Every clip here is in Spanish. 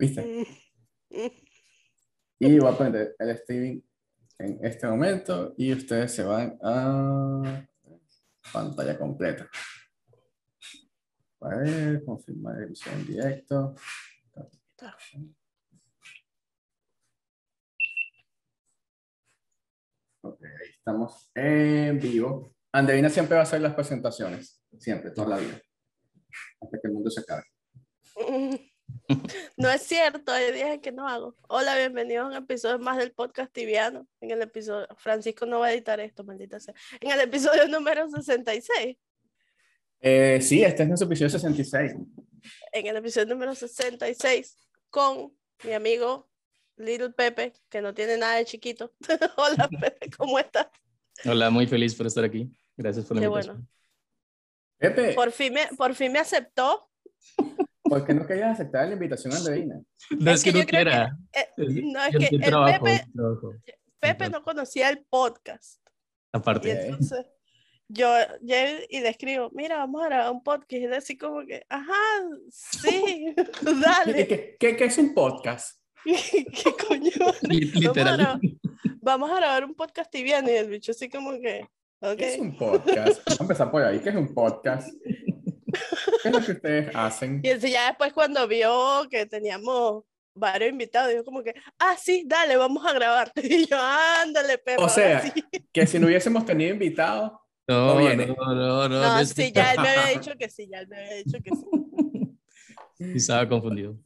¿Viste? Y voy a poner el streaming en este momento y ustedes se van a pantalla completa. A ver, confirmar emisión en directo. Ok, ahí estamos en vivo. Andreina siempre va a hacer las presentaciones, siempre, toda la vida, hasta que el mundo se acabe. No es cierto, hay días que no hago. Hola, bienvenidos a un episodio más del podcast tibiano. En el episodio, Francisco no va a editar esto, maldita sea. En el episodio número 66. Eh, sí, este es nuestro episodio 66. En el episodio número 66 con mi amigo Little Pepe, que no tiene nada de chiquito. Hola, Pepe, ¿cómo estás? Hola, muy feliz por estar aquí. Gracias por la Qué invitación. bueno. Pepe, Por fin me, por fin me aceptó. ¿Por qué no querías aceptar la invitación a Andreina? No Es es que que no yo creo que- quiera. Eh, Es- no, es yo- que el trabajo, Pepe, trabajo. Pepe no conocía el podcast. Y Aparte, Ok. entonces yo llego y le escribo, mira, vamos a grabar un podcast. Y él así como que, ajá, sí, ¿Y dale. ¿Qué, qué, qué es un podcast? ¿Qué coño? Vamos literal. grabar, vamos a grabar un podcast tibiano y el bicho así como que, ok. ¿Qué es un podcast? Vamos a empezar por ahí. ¿Qué es un podcast? ¿Qué es lo que ustedes hacen? Y ya después cuando vio que teníamos varios invitados, dijo como que, ah, sí, dale, vamos a grabar. Y yo, ándale, perro. O sea, sí". que si no hubiésemos tenido invitados, No, No viene. no, no, no. No, sí, ya él me había dicho que sí, ya él me había dicho que sí. sí Estaba confundido.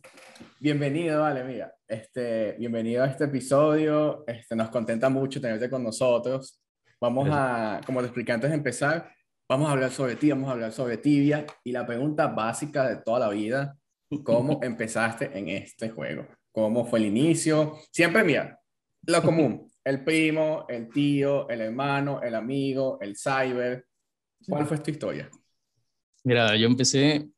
bienvenido, vale, mira. Este, bienvenido a este episodio. Este, nos contenta mucho tenerte con nosotros. Vamos a, como te expliqué antes de empezar, vamos a hablar sobre ti, vamos a hablar sobre tibia y la pregunta básica de toda la vida, ¿cómo empezaste en este juego? ¿Cómo fue el inicio? Siempre, mira, lo común, el primo, el tío, el hermano, el amigo, el cyber. ¿Cuál fue tu historia? Mira, yo empecé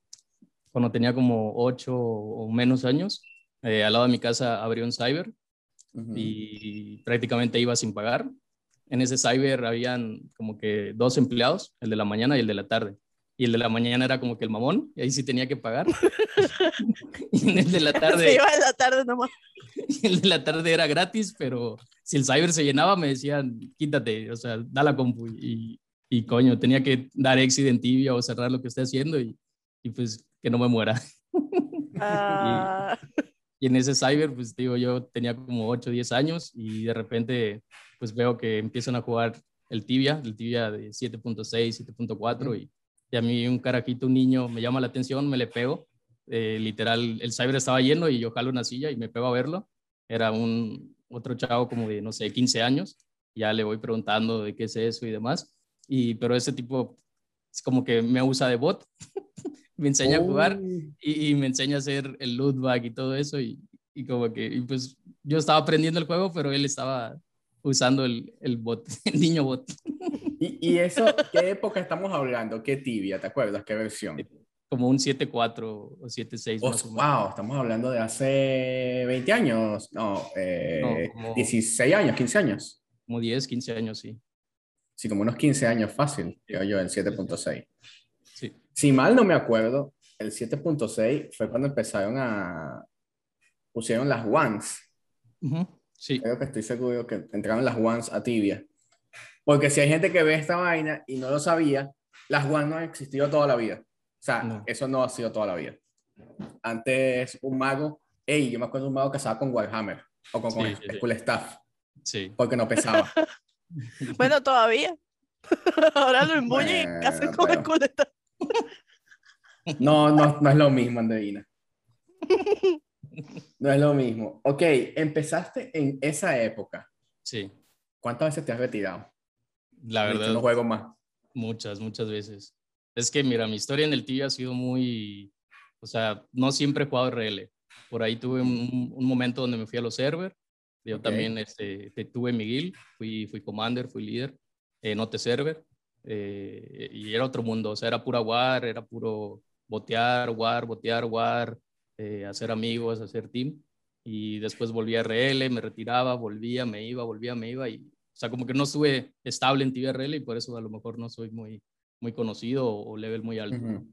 cuando tenía como ocho o menos años. Eh, al lado de mi casa abrió un cyber y prácticamente iba sin pagar. En ese cyber habían como que dos empleados, el de la mañana y el de la tarde. Y el de la mañana era como que el mamón, y ahí sí tenía que pagar. y en el de la Se tarde, iba en la tarde nomás. el de la tarde era gratis, pero si el cyber se llenaba me decían, quítate, o sea, da la compu. Y, y coño, tenía que dar exit en tibia o cerrar lo que esté haciendo y, y pues que no me muera. Ah, Y en ese cyber, pues digo, yo tenía como 8 o 10 años y de repente pues veo que empiezan a jugar el tibia, el tibia de 7.6, 7.4 y, y a mí un carajito, un niño, me llama la atención, me le pego. Eh, literal, el cyber estaba lleno y yo jalo una silla y me pego a verlo. Era un otro chavo como de, no sé, 15 años. Ya le voy preguntando de qué es eso y demás. Y, pero ese tipo es como que me usa de bot. me enseña a jugar y, y me enseña a hacer el loot bag y todo eso y, y como que y pues yo estaba aprendiendo el juego pero él estaba usando el, el bot el niño bot ¿Y, y eso, qué época estamos hablando? ¿Qué tibia? ¿Te acuerdas? ¿Qué versión? como un 7.4 o 7.6 Oh, wow, estamos hablando de hace 20 años, no, eh, No, como- 16 años, 15 años. como 10 15 años sí Sí, como unos 15 años fácil, creo yo, en 7.6. sí Si mal no me acuerdo, el 7.6 fue cuando empezaron a... pusieron las ones. Ujú, sí Creo que estoy seguro que entraron las ones a tibia. Porque si hay gente que ve esta vaina y no lo sabía, las ones no han existido toda la vida. O sea, No. eso no ha sido toda la vida. Antes un mago, hey, yo me acuerdo de un mago que estaba con Warhammer o con, con Sí, sí, sí. Skull Staff, sí porque no pesaba. bueno, todavía. Ahora lo embullen en casa Bueno, con el pero- culeta. No, no, no es lo mismo, Andreina. No es lo mismo. Ok, empezaste en esa época. sí ¿Cuántas veces te has retirado? la verdad No juego más. Muchas, muchas veces. Es que, mira, mi historia en el tibia ha sido muy, o sea, no siempre he jugado RL. Por ahí tuve un, un momento donde me fui a los servers. Yo Ok. también este, te- tuve mi guild, fui, fui commander, fui líder, eh, note server. eh, y era otro mundo, o sea, era pura war, era puro botear, war, botear, war, eh, hacer amigos, hacer team. Y después volví a RL, me retiraba, volvía, me iba, volvía, me iba. Y, o sea, como que no estuve estable en tibia RL y por eso a lo mejor no soy muy, muy conocido o, o level muy alto.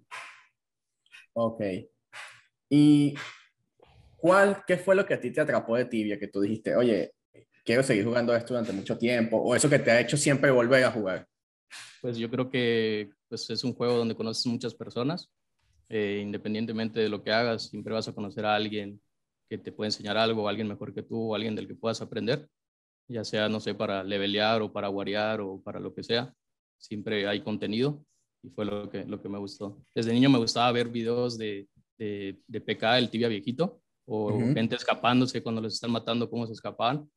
Ok. ¿Y ¿cuál, ¿qué fue lo que a ti te atrapó de tibia? Que tú dijiste, oye, quiero seguir jugando esto durante mucho tiempo, o eso que te ha hecho siempre volver a jugar. Pues yo creo que pues, es un juego donde conoces muchas personas, eh, independientemente de lo que hagas, siempre vas a conocer a alguien que te puede enseñar algo, alguien mejor que tú, alguien del que puedas aprender, ya sea, no sé, para levelear o para guarear o para lo que sea, siempre hay contenido y fue lo que, lo que me gustó. Desde niño me gustaba ver videos de, de, de PK, el tibia viejito, o gente escapándose cuando los están matando, cómo se escapaban.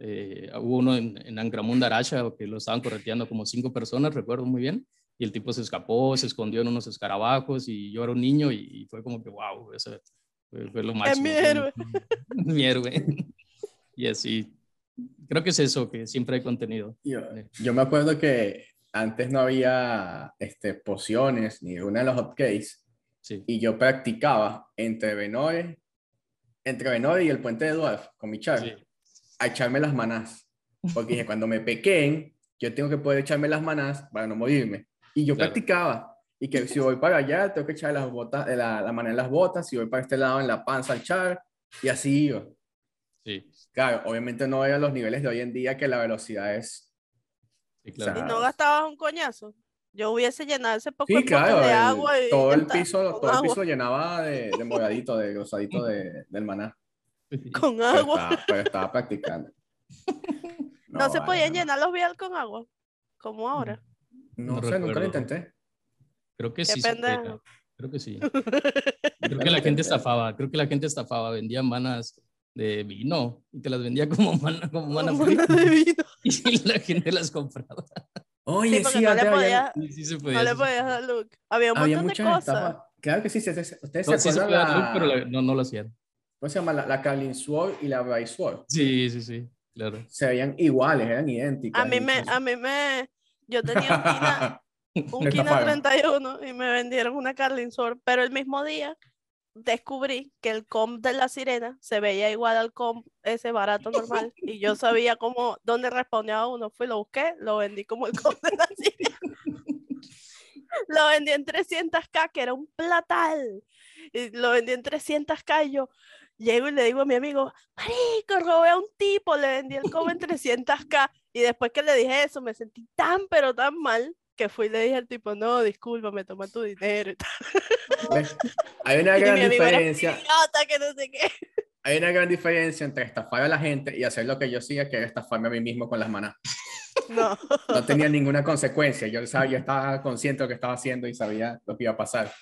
Eh, hubo uno en, en Ancramunda Aracha que lo estaban correteando como cinco personas, recuerdo muy bien, y el tipo se escapó, se escondió en unos escarabajos y yo era un niño y, fue como que, wow, eso fue, lo máximo. Es mi héroe. mi héroe. y así, creo que es eso, que siempre hay contenido. Yo, yo me acuerdo que antes no había este, pociones ni una de los hotkeys. Sí. Y yo practicaba entre Venore, entre Venore y el puente de Dwarf con mi char, sí. a echarme las manás. Porque dije, cuando me pequeen, yo tengo que poder echarme las manás para no morirme. Y yo claro. practicaba. Y que si voy para allá, tengo que echar las botas, la, la maná en las botas. Si voy para este lado, en la panza al char. Y así iba. Sí. Claro, obviamente no era los niveles de hoy en día que la velocidad es Sí, claro. ¿Y no gastabas un coñazo? Yo hubiese llenado ese poco Sí, claro, de el, agua y todo, el piso, todo el piso llenaba de, de moradito, de grosadito de, del maná. Con Pero agua. estaba, pero estaba practicando. No, se podían no. llenar los vial con agua, como ahora. No, No sé, nunca lo recuerdo. intenté. Creo que sí. puede, Creo que sí. Creo que la gente estafaba. Creo que la gente estafaba. Vendía manas de vino y te las vendía como mana, como mana de vino. y la gente las compraba. Oye, Sí, sí, no le había, podía, Sí, sí se podía. no le podías dar look. Había un había montón de muchas cosas. estafas. Claro que sí, se- se- ustedes No, se sí se acuerdan podía dar look, la, pero la- no, no lo hacían. ¿cómo se llama? La, la Carlin Sword y la Bryce Sword. Sí, sí, sí, claro. Se veían iguales, eran idénticas. A mí me, a mí me, yo tenía un Kina, un Me Kina estafaron. 31 y me vendieron una Carlin Sword, pero el mismo día descubrí que el comp de la sirena se veía igual al comp ese barato normal y yo sabía cómo, dónde respondía a uno. Fui, lo busqué, lo vendí como el comp de la sirena. Lo vendí en 300k, que era un platal. Y lo vendí en 300k y yo llego y le digo a mi amigo, marico, robé a un tipo, le vendí el comp en 300k. Y después que le dije eso, me sentí tan, pero tan mal, que fui y le dije al tipo, no, discúlpame, toma tu dinero. y tal. ¿Ves? Hay una gran diferencia. idiota, que no sé qué. Hay una gran diferencia entre estafar a la gente y hacer lo que yo hacía, que era estafarme a mí mismo con las manas. No, No tenía ninguna consecuencia. Yo, sabía, yo estaba consciente de lo que estaba haciendo y sabía lo que iba a pasar.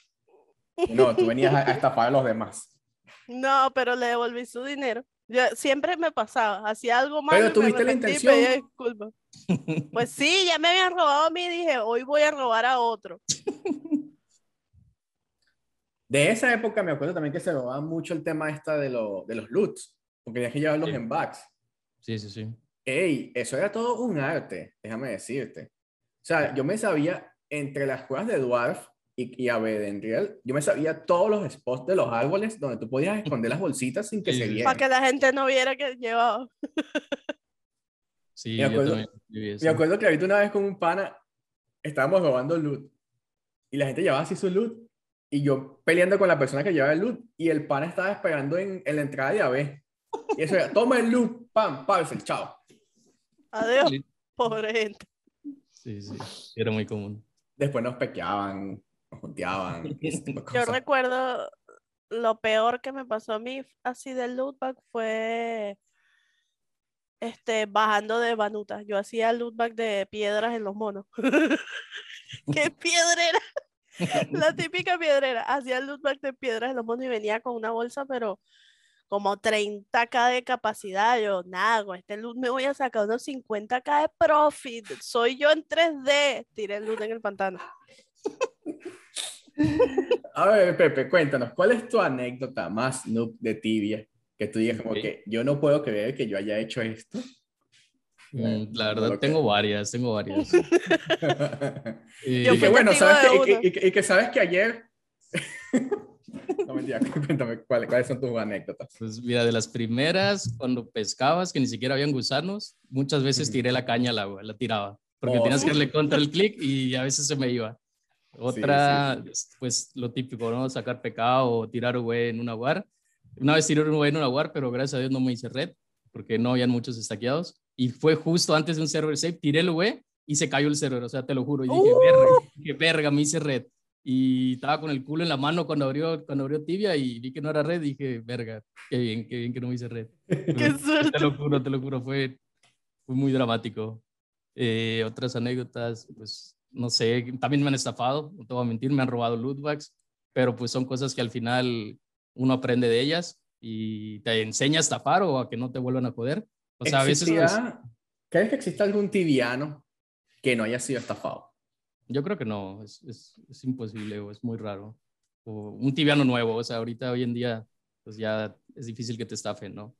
No, tú venías a, a estafar a los demás. no, pero le devolví su dinero. Yo, siempre me pasaba, hacía algo malo. Pero y tuviste la y intención. pedía disculpas. Pues sí, ya me habían robado a mí, dije, hoy voy a robar a otro. De esa época me acuerdo también que se robaba mucho el tema esta de, lo- de los loots, porque tenías que llevarlos Sí. en bags. Sí, sí, sí. Ey, eso era todo un arte, déjame decirte. O sea, yo me sabía entre las cuevas de Dwarf y, y Abedendriel, yo me sabía todos los spots de los árboles donde tú podías esconder las bolsitas sin que Sí, se vieran. Para que la gente no viera que llevaba. Sí, Me yo acuerdo- también viví eso. Me acuerdo que ahorita una vez con un pana estábamos robando loot y la gente llevaba así su loot y yo peleando con la persona que llevaba el loot y el pana estaba esperando en, en la entrada de AB. Y eso era, toma el loot, pam, parcel, chao. Adiós, pobre gente. sí, sí. Era muy común. Después nos pequeaban, junteaban. Yo recuerdo lo peor que me pasó a mí así del lootback fue este bajando de Banuta. Yo hacía lootback de piedras en los monos. ¿Qué piedrera? La típica piedrera. Hacía lootback de piedras en los monos y venía con una bolsa, pero como 30k de capacidad. Yo, nada, con este loot me voy a sacar unos 50k de profit. Soy yo en 3D. Tiré el loot en el pantano. A ver, Pepe, cuéntanos, ¿cuál es tu anécdota más noob de tibia? Que tú digas como Ok. que yo no puedo creer que yo haya hecho esto. Mm, La verdad, lo tengo varias, tengo varias. y Yo que bueno, sabes que, y- una. y, y- y que sabes que ayer... no, mentira, cuéntame ¿cuáles, cuáles son tus anécdotas. Pues mira, de las primeras, cuando pescabas, que ni siquiera habían gusanos, muchas veces tiré la caña al agua, la tiraba, porque Oh, tenías que darle contra el clic y a veces se me iba. Otra, pues lo típico, ¿no? Sacar pecado o tirar güey en un aguar. Una vez tiré un bueno a War, pero gracias a Dios no me hice red, porque no habían muchos estaqueados. Y fue justo antes de un server save, tiré el UE y se cayó el server, o sea, te lo juro. Y dije, verga, dije, verga, me hice red. Y estaba con el culo en la mano cuando abrió, cuando abrió tibia y vi que no era red. Dije, verga, qué bien, qué bien que no me hice red. Qué suerte. Te lo juro, te lo juro, fue, fue muy dramático. Eh, otras anécdotas, pues no sé, también me han estafado, no te voy a mentir, me han robado lootbags, pero pues son cosas que al final uno aprende de ellas y te enseña a estafar o a que no te vuelvan a joder. O sea, a veces... pues, ¿Existirá- ¿Crees que existe algún tibiano que no haya sido estafado? yo creo que no, es, es, es imposible o es muy raro. O un tibiano nuevo, o sea, ahorita hoy en día pues ya es difícil que te estafen, ¿no?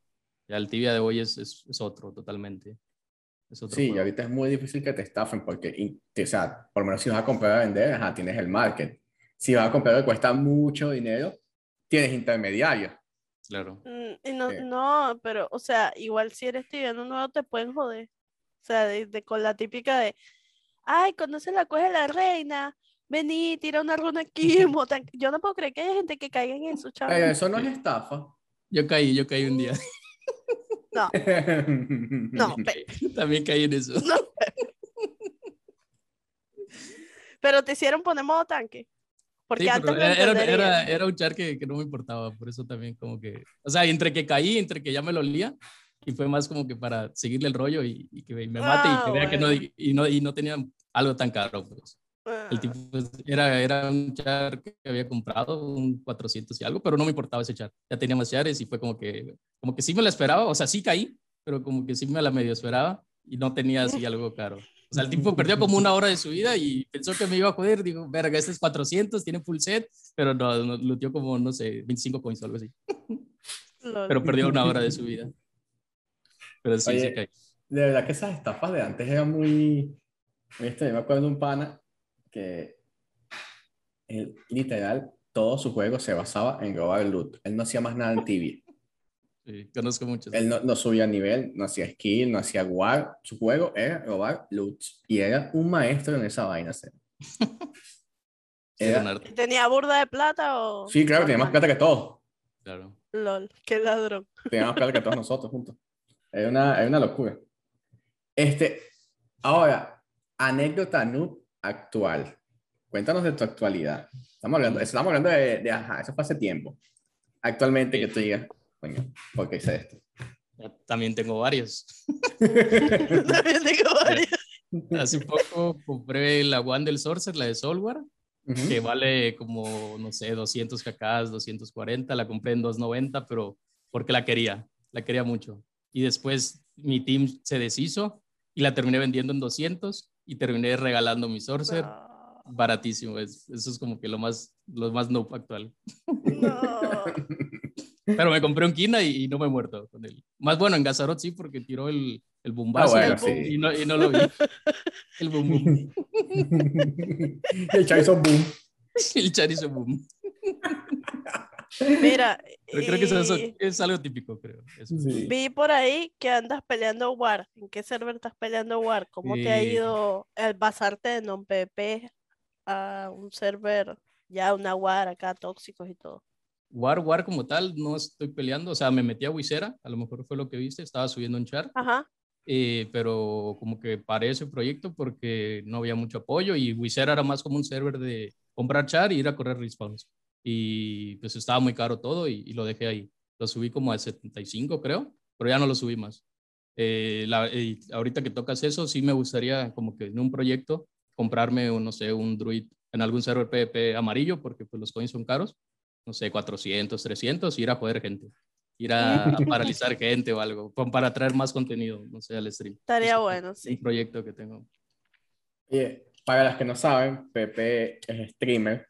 Ya el tibia de hoy es, es, es otro totalmente. Es otro Sí, y juego. ahorita es muy difícil que te estafen porque, y- o sea, por lo menos si vas a comprar a vender, ajá, tienes el market. Si vas a comprar que cuesta mucho dinero, tienes intermediarios. Claro. Mm, Y no, Sí. no, pero, o sea, igual si eres tibiano nuevo te pueden joder. O sea, de, de- con la típica de, ay, conoce la cueva de la reina, vení, tira una runa aquí. monta-". Yo no puedo creer que haya gente que caiga en eso, chaval. Eso no es estafa. Yo caí, yo caí un día. No, no, También caí en eso. no, pe- Pero te hicieron poner modo tanque. Porque Sí, antes era, era, entendería. era, era un char que, que no me importaba, por eso también como que, o sea, entre que caí, entre que ya me lo olía, y fue más como que para seguirle el rollo y, y que me mate Ah, y que vea que no, y no, y no tenía algo tan caro, pues. El tipo pues, era, era un char que había comprado, un 400 y algo, pero no me importaba ese char. Ya tenía más chares y fue como que, como que sí me la esperaba, o sea, sí caí, pero como que sí me la medio esperaba y no tenía así algo caro. O sea, el tipo perdió como una hora de su vida y pensó que me iba a joder. Digo, verga, este es 400, tiene full set, pero no, no looteó como, no sé, 25 coins o algo así. lol. Pero perdió una hora de su vida. Pero sí, Oye, sí caí. De verdad que esas estafas de antes eran muy... Este, me acuerdo de un pana que él, literal, todo su juego se basaba en robar el loot. Él no hacía más nada en tibia. Sí, conozco muchos. Él no, no subía nivel, no hacía skill, no hacía war. Su juego era robar loot. Y era un maestro en esa vaina. ¿sí? Era- ¿Tenía burda de plata o...? Sí, claro, tenía más plata que todos. claro. Lol, qué ladrón. Tenía más plata que todos nosotros juntos. Era una, era una locura. Este, ahora, anécdota noob actual. Cuéntanos de tu actualidad. Estamos hablando, estamos hablando de, de, ajá, eso fue hace tiempo. Actualmente que tú digas, coño, ¿por qué hice esto? Ya También tengo varios. También tengo varias. Hace poco compré la One del Sorcerer, la de Soulware, Ujú. que vale como, no sé, 200 kk, 240. La compré en 290, pero porque la quería, la quería mucho. Y después mi team se deshizo y la terminé vendiendo en 200 y terminé regalando mi Sorcerer. No, Baratísimo, es, eso es como que lo más, lo más noob actual. no. Pero me compré un Kina y, y no me he muerto con él. Más bueno, en Gazarot sí, porque tiró el, el bombazo Ah, bueno, y, sí. y no, y no lo vi. El boom boom. el Charizard boom. El Charizard boom. Mira, Pero creo que eso, es algo típico, creo. Sí. vi por ahí que andas peleando War. ¿En qué server estás peleando War? ¿Cómo te ha ido el pasarte de non-PP a un server, ya una War acá, tóxicos y todo? War, War como tal, no estoy peleando. O sea, me metí a Wisera, a lo mejor fue lo que viste, estaba subiendo un char, Ajá. eh, pero como que paré ese proyecto porque no había mucho apoyo y Wisera era más como un server de comprar char y ir a correr respawns. Y pues estaba muy caro todo y, y lo dejé ahí. Lo subí como a 75, creo, pero ya no lo subí más. Eh, la- y ahorita que tocas eso, sí me gustaría como que en un proyecto comprarme, un, no sé, un druid en algún server PvP amarillo, porque pues los coins son caros, no sé, 400, 300, y ir a joder gente, ir a, a paralizar gente o algo, para traer más contenido, no sé, al stream. Estaría Es bueno, Un sí. proyecto que tengo. Oye, para las que no saben, Pepe es streamer.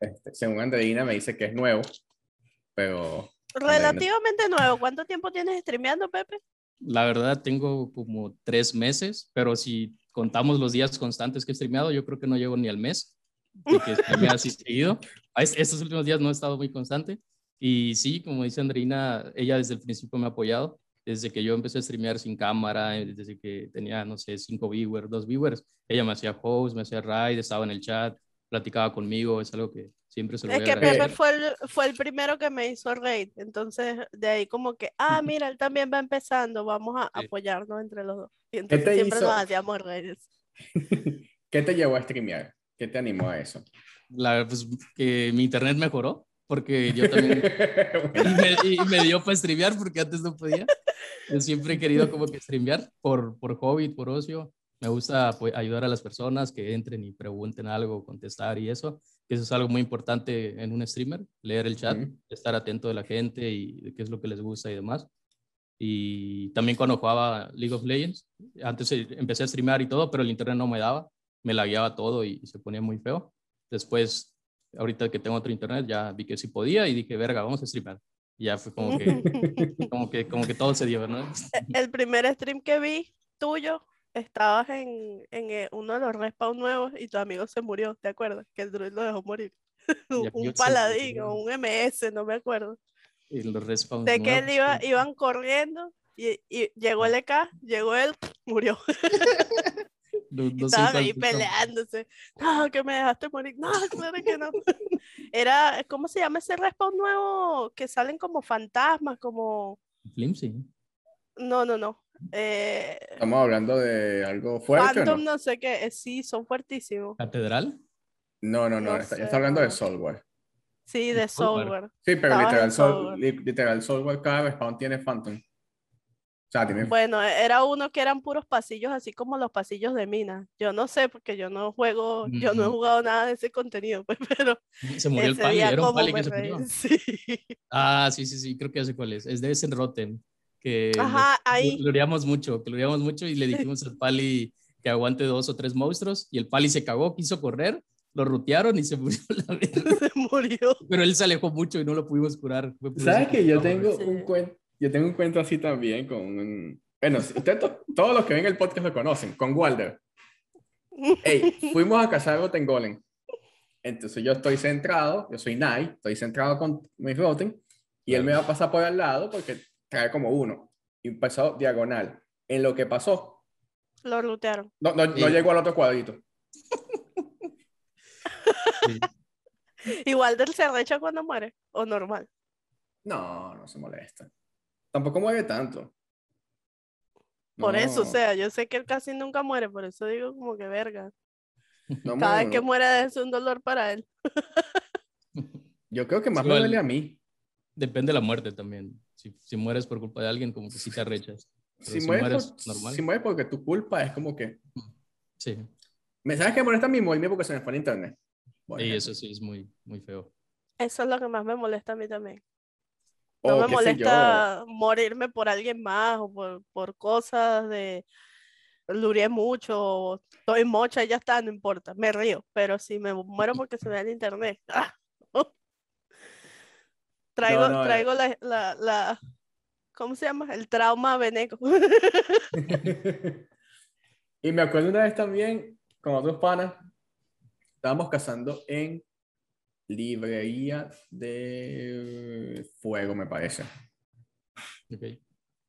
Este, según Andreina me dice que es nuevo, pero Relativamente nuevo. ¿Cuánto tiempo tienes streameando, Pepe? La verdad, tengo como tres meses, pero si contamos los días constantes que he streameado, yo creo que no llego ni al mes de que streamea así seguido. Es- Estos últimos días no he estado muy constante. Y sí, como dice Andreina, ella desde el principio me ha apoyado. Desde que yo empecé a streamear sin cámara, eh, desde que tenía, no sé, cinco viewers, dos viewers, ella me hacía host, me hacía raid, estaba en el chat, platicaba conmigo. Es algo que, Siempre se lo Es voy a que. Pepe fue el, fue el primero que me hizo raid, entonces de ahí como que, ah, mira, él también va empezando, vamos a Sí. apoyarnos entre los dos. Y te entonces siempre hizo? nos hacíamos raids. ¿Qué te llevó a streamear? ¿Qué te animó a eso? La, pues, que mi internet mejoró, porque yo también y me, y me dio para streamear porque antes no podía. Yo siempre he querido como que streamear por, por hobby, por ocio. Me gusta pues, ayudar a las personas que entren y pregunten algo, contestar y eso. que Eso es algo muy importante en un streamer, leer el chat, Ujú. estar atento de la gente y de qué es lo que les gusta y demás. Y también cuando jugaba League of Legends, antes empecé a streamear y todo, pero el internet no me daba, me lagueaba todo y se ponía muy feo. Después, ahorita que tengo otro internet, ya vi que sí podía y dije, verga, vamos a streamear. Y ya fue como que, como que, como que todo se dio, ¿no? El primer stream que vi tuyo, estabas en, en eh, uno de los respawn nuevos y tu amigo se murió, ¿te acuerdas? Que el druid lo dejó morir. un paladín o un MS, no me acuerdo. Y los respawns De que él iba, iban corriendo y, y llegó el EK, llegó él, murió. No- no Estaban ahí peleándose. No, que me dejaste morir. No, claro que no. Era, ¿cómo se llama ese respawn nuevo? Que salen como fantasmas, como... Flimsy. No, no, no. Eh, Estamos hablando de algo fuerte. Phantom no? no sé qué. eh, sí, son fuertísimos. Catedral. No, no, no. No está, está hablando de no. Soulware. Sí, de software. Sí, pero Estabas literal, li- literal Soulware cada respawn tiene Phantom. O sea, tiene. Bueno, e- era uno que eran puros pasillos, así como los pasillos de mina. Yo no sé, porque yo no juego, yo no he jugado nada de ese contenido, pues, pero Se murió el pali. Era un pali que se murió. Sí. Ah, sí, sí, sí. Creo que ya sé cuál es. Es de ese Rotten. Que lo- Ajá, lo ahí. gloriamos mucho, gloriamos mucho y le dijimos al pali que aguante dos o tres monstruos y el pali se cagó, quiso correr, lo rutearon y se murió la se murió. Pero él se alejó mucho y no lo pudimos curar. ¿Sabes que yo tengo Sí. un cuento? Yo tengo un cuento así también con un... Bueno, si ustedes to- todos los que ven el podcast lo conocen, con Walder. Ey, fuimos a cazar Rotten Golem. Entonces yo estoy centrado, yo soy Nai, estoy centrado con mi Rotten, y él me va a pasar por al lado porque trae como uno. Y empezó diagonal. En lo que pasó, Lo lootearon. no, no, no llegó al otro cuadrito. Sí. Igual del se arrecha cuando muere, o normal. No, no se molesta. Tampoco mueve tanto. Por eso, o sea, yo sé que él casi nunca muere, por eso digo como que verga. no Cada vez que no. muere es un dolor para él. Yo creo que más me duele a mí. Depende de la muerte también. Si, si mueres por culpa de alguien, como que sí te arrechas. Si si mueres, mueres por- normal. si mueres porque tu culpa es como que... Sí. ¿Me sabes que molesta mi movimiento porque se me fue el internet? Por Y eso sí es muy, muy feo. Eso es lo que más me molesta a mí también. No me qué sé molesta morirme por alguien más o por, por cosas de luré mucho, o estoy mocha y ya está, no importa, me río. Pero si me muero porque se me da el internet, ¡ah! Traigo, no, eh. traigo la, la, la- ¿cómo se llama? El trauma veneco. y me acuerdo una vez también con otros panas, estábamos cazando en librería de fuego, me parece. Ok.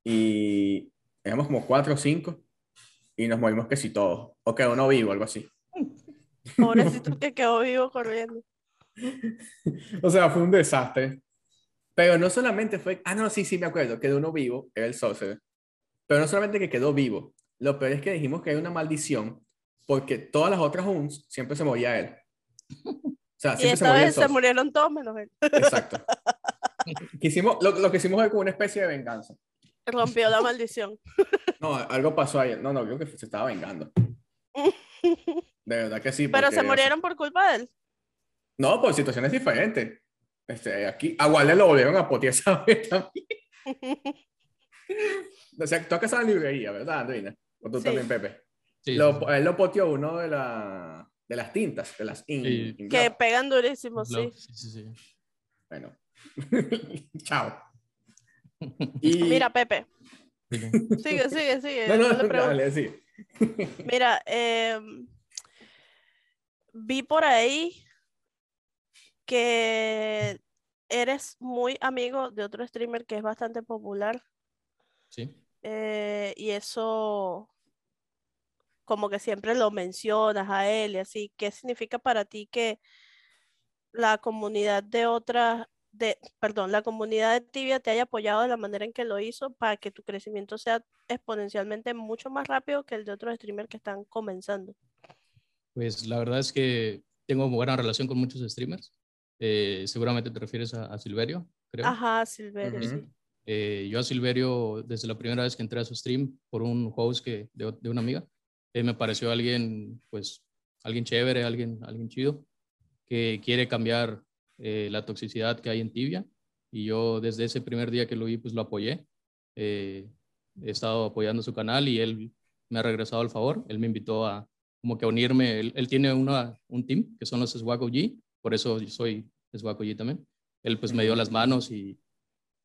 Y éramos como cuatro o cinco y nos morimos que si todos. O quedó uno vivo, algo así. Pobrecito que quedó vivo corriendo. O sea, fue un desastre. Pero no solamente fue. Ah, no, sí, sí, me acuerdo. Quedó uno vivo, era el sorcerer. Pero no solamente que quedó vivo. Lo peor es que dijimos que hay una maldición porque todas las otras UNS siempre se moría él. O sea, Y siempre se esta moría el vez se murieron todos menos él. Exacto. Que hicimos, lo, lo que hicimos fue como una especie de venganza. Rompió la maldición. No, algo pasó ahí. No, no, creo que se estaba vengando. De verdad que sí. Pero se murieron por culpa de él. No, por situaciones diferentes. Este, aquí, a Walder lo volvieron a potear esa vez también. O sea, tú casado en librería, ¿verdad, Andreina? O tú Sí. también, Pepe. Sí, Lo- sí. Él lo poteó uno de, la, de las tintas, de las in, Que pegan durísimo, sí. Love, sí, sí, sí. Bueno. Chao. Y... Mira, Pepe, sigue, sigue, sigue. no, no, no le preguntes. dale, sí. Mira, em, vi por ahí que eres muy amigo de otro streamer que es bastante popular Sí. eh, y eso como que siempre lo mencionas a él y así. ¿Qué significa para ti que la comunidad de otras, de, perdón, la comunidad de Tibia te haya apoyado de la manera en que lo hizo para que tu crecimiento sea exponencialmente mucho más rápido que el de otros streamers que están comenzando? Pues la verdad es que tengo buena relación con muchos streamers. Eh, seguramente te refieres a, Silverio, creo. Ajá, Silverio, sí. Eh, yo a Silverio, desde la primera vez que entré a su stream por un host que, de, de una amiga, eh, me pareció alguien, pues, alguien chévere, alguien, alguien chido, que quiere cambiar la toxicidad que hay en Tibia. Y yo desde ese primer día que lo vi, pues lo apoyé. he estado apoyando su canal y él me ha regresado al favor. Él me invitó a como que a unirme. Él, tiene una, un team que son los Swag OG, por eso yo soy OG también. Él pues me dio las manos y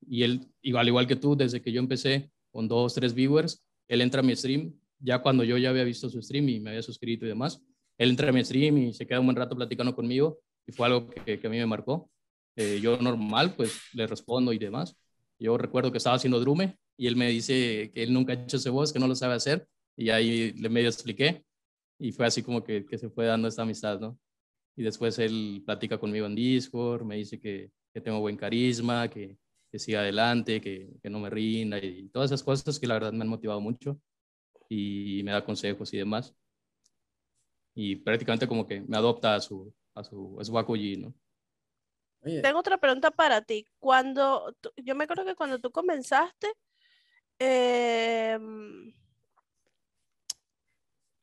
y él, igual, igual que tú, desde que yo empecé con dos, tres viewers, él entra a mi stream, ya cuando yo ya había visto su stream y me había suscrito y demás, él entra a mi stream y se queda un buen rato platicando conmigo y fue algo que, que a mí me marcó. Eh, yo normal, pues le respondo y demás. Yo recuerdo que estaba haciendo drume y él me dice que él nunca ha hecho ese voz, que no lo sabe hacer y ahí le medio expliqué y fue así como que, que se fue dando esta amistad, ¿no? Y después él platica conmigo en Discord, me dice que, que tengo buen carisma, que, que siga adelante, que, que, no me rinda y todas esas cosas que la verdad me han motivado mucho y me da consejos y demás. Y prácticamente como que me adopta a su, a su, a ¿no? Tengo otra pregunta para ti. Cuando, yo me acuerdo que cuando tú comenzaste, em,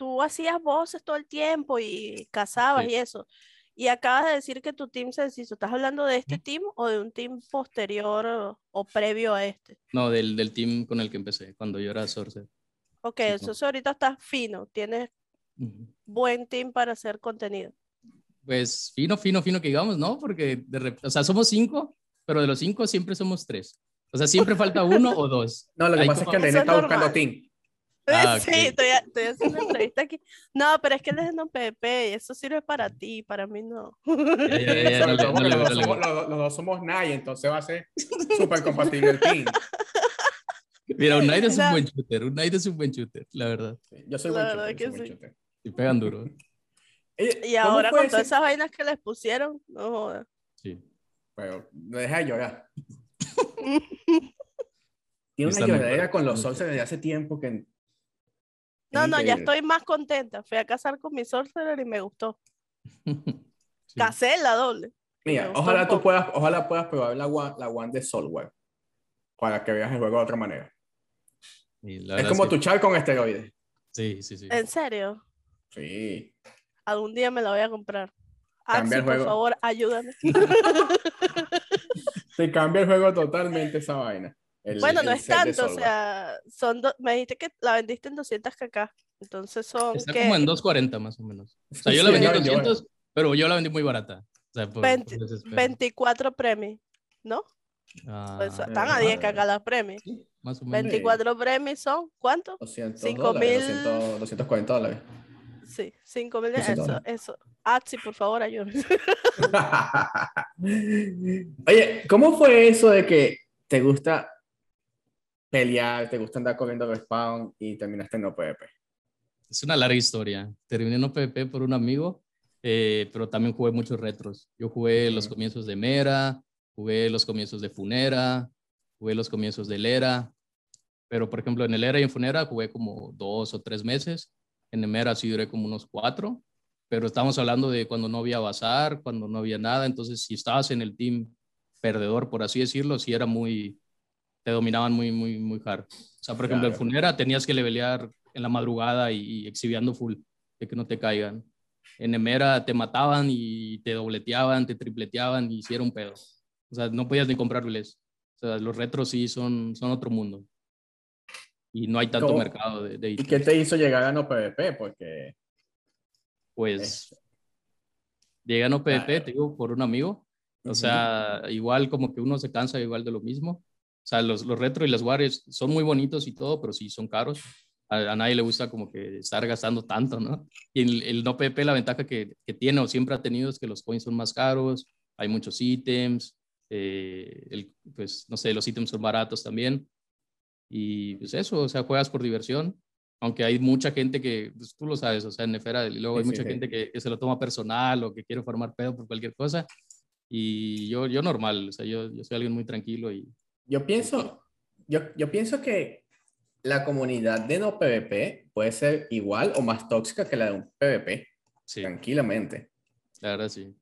tú hacías voces todo el tiempo y cazabas y eso. Y acabas de decir que tu team se deshizo. ¿Estás hablando de este team o de un team posterior o, previo a este? No, del, del, team con el que empecé, cuando yo era Sorcerer. Ok, eso ahorita está fino. Tienes buen team para hacer contenido. Pues fino, fino, fino que digamos, ¿no? Porque, de, o sea, somos cinco, pero de los cinco siempre somos tres. O sea, siempre falta uno o dos. No, lo que pasa es que nene está buscando team. Ah, sí, estoy, estoy, haciendo una entrevista aquí. No, pero es que él es un PP y eso sirve para ti, para mí no. los, dos somos Nai, entonces va a ser súper compatible el team. Mira, un Knight es un buen shooter, un Knight es un buen shooter, la verdad. yo soy, buen, shooter, soy buen shooter. Y pegan duro. y ahora con todas esas vainas que les pusieron, no jodas. Sí. Pero me deja de llorar. Tiene una lloradera con los sols desde hace tiempo que no, no, ya estoy más contenta. Fui a casar con mi sorcerer y me gustó. Casé la doble. Mira, ojalá tú puedas, ojalá puedas probar la one, la one de Soulware para que veas el juego de otra manera. Es como tu char con esteroides. Sí, sí, sí. ¿En serio? Sí. Algún día me la voy a comprar. Axi, por favor, ayúdame. Se cambia el juego totalmente esa vaina bueno, no es tanto, o sea, son me dijiste que la vendiste en 200 kk, entonces son... Está como en 240 más o menos. O sea, yo la vendí en 200, pero yo la vendí muy barata. O sea, por, 24 premios, ¿no? Ah, pues, están a 10 kk las premios. Más o menos. 24 premios son, ¿cuánto? 200 5 mil... 240 dólares. Sí, 5 mil, eso, eso. Atsi, por favor, ayúdame. Oye, ¿cómo fue eso de que te gusta pelear, te gusta andar corriendo respawn y terminaste en OPP? Es una larga historia. Terminé en OPP por un amigo, eh, pero también jugué muchos retros. Yo jugué los comienzos de Mera, jugué los comienzos de Funera, jugué los comienzos de Lera, pero por ejemplo en el Era y en Funera jugué como dos o tres meses. En Mera sí duré como unos cuatro, pero estamos hablando de cuando no había bazar, cuando no había nada, entonces si estabas en el team perdedor, por así decirlo, sí era muy, te dominaban muy, muy, muy hard. O sea, por ejemplo, el Funera tenías que levelear en la madrugada y, exhibiendo full, de que no te caigan. En Emera te mataban y te dobleteaban, te tripleteaban y hicieron pedo. O sea, no podías ni comprarles. O sea, los retros sí son, son otro mundo. Y no hay tanto mercado de, ¿Y qué te hizo llegar a no PvP? Porque... Pues... Llegué a no PvP, te digo, por un amigo. O sea, igual como que uno se cansa igual de lo mismo. O sea, los, los retro y las warriors son muy bonitos y todo, pero sí son caros. A, nadie le gusta como que estar gastando tanto, ¿no? Y el, el no PP, la ventaja que, que, tiene o siempre ha tenido es que los coins son más caros, hay muchos ítems, eh, el, pues no sé, los ítems son baratos también. Y pues eso, o sea, juegas por diversión, aunque hay mucha gente que, pues, tú lo sabes, o sea, en Nefera, y luego hay mucha gente que, que, se lo toma personal o que quiere formar pedo por cualquier cosa, Y yo, yo normal, o sea, yo, yo soy alguien muy tranquilo y Yo pienso, yo, yo pienso que la comunidad de no PvP puede ser igual o más tóxica que la de un PvP, sí, tranquilamente. la verdad sí.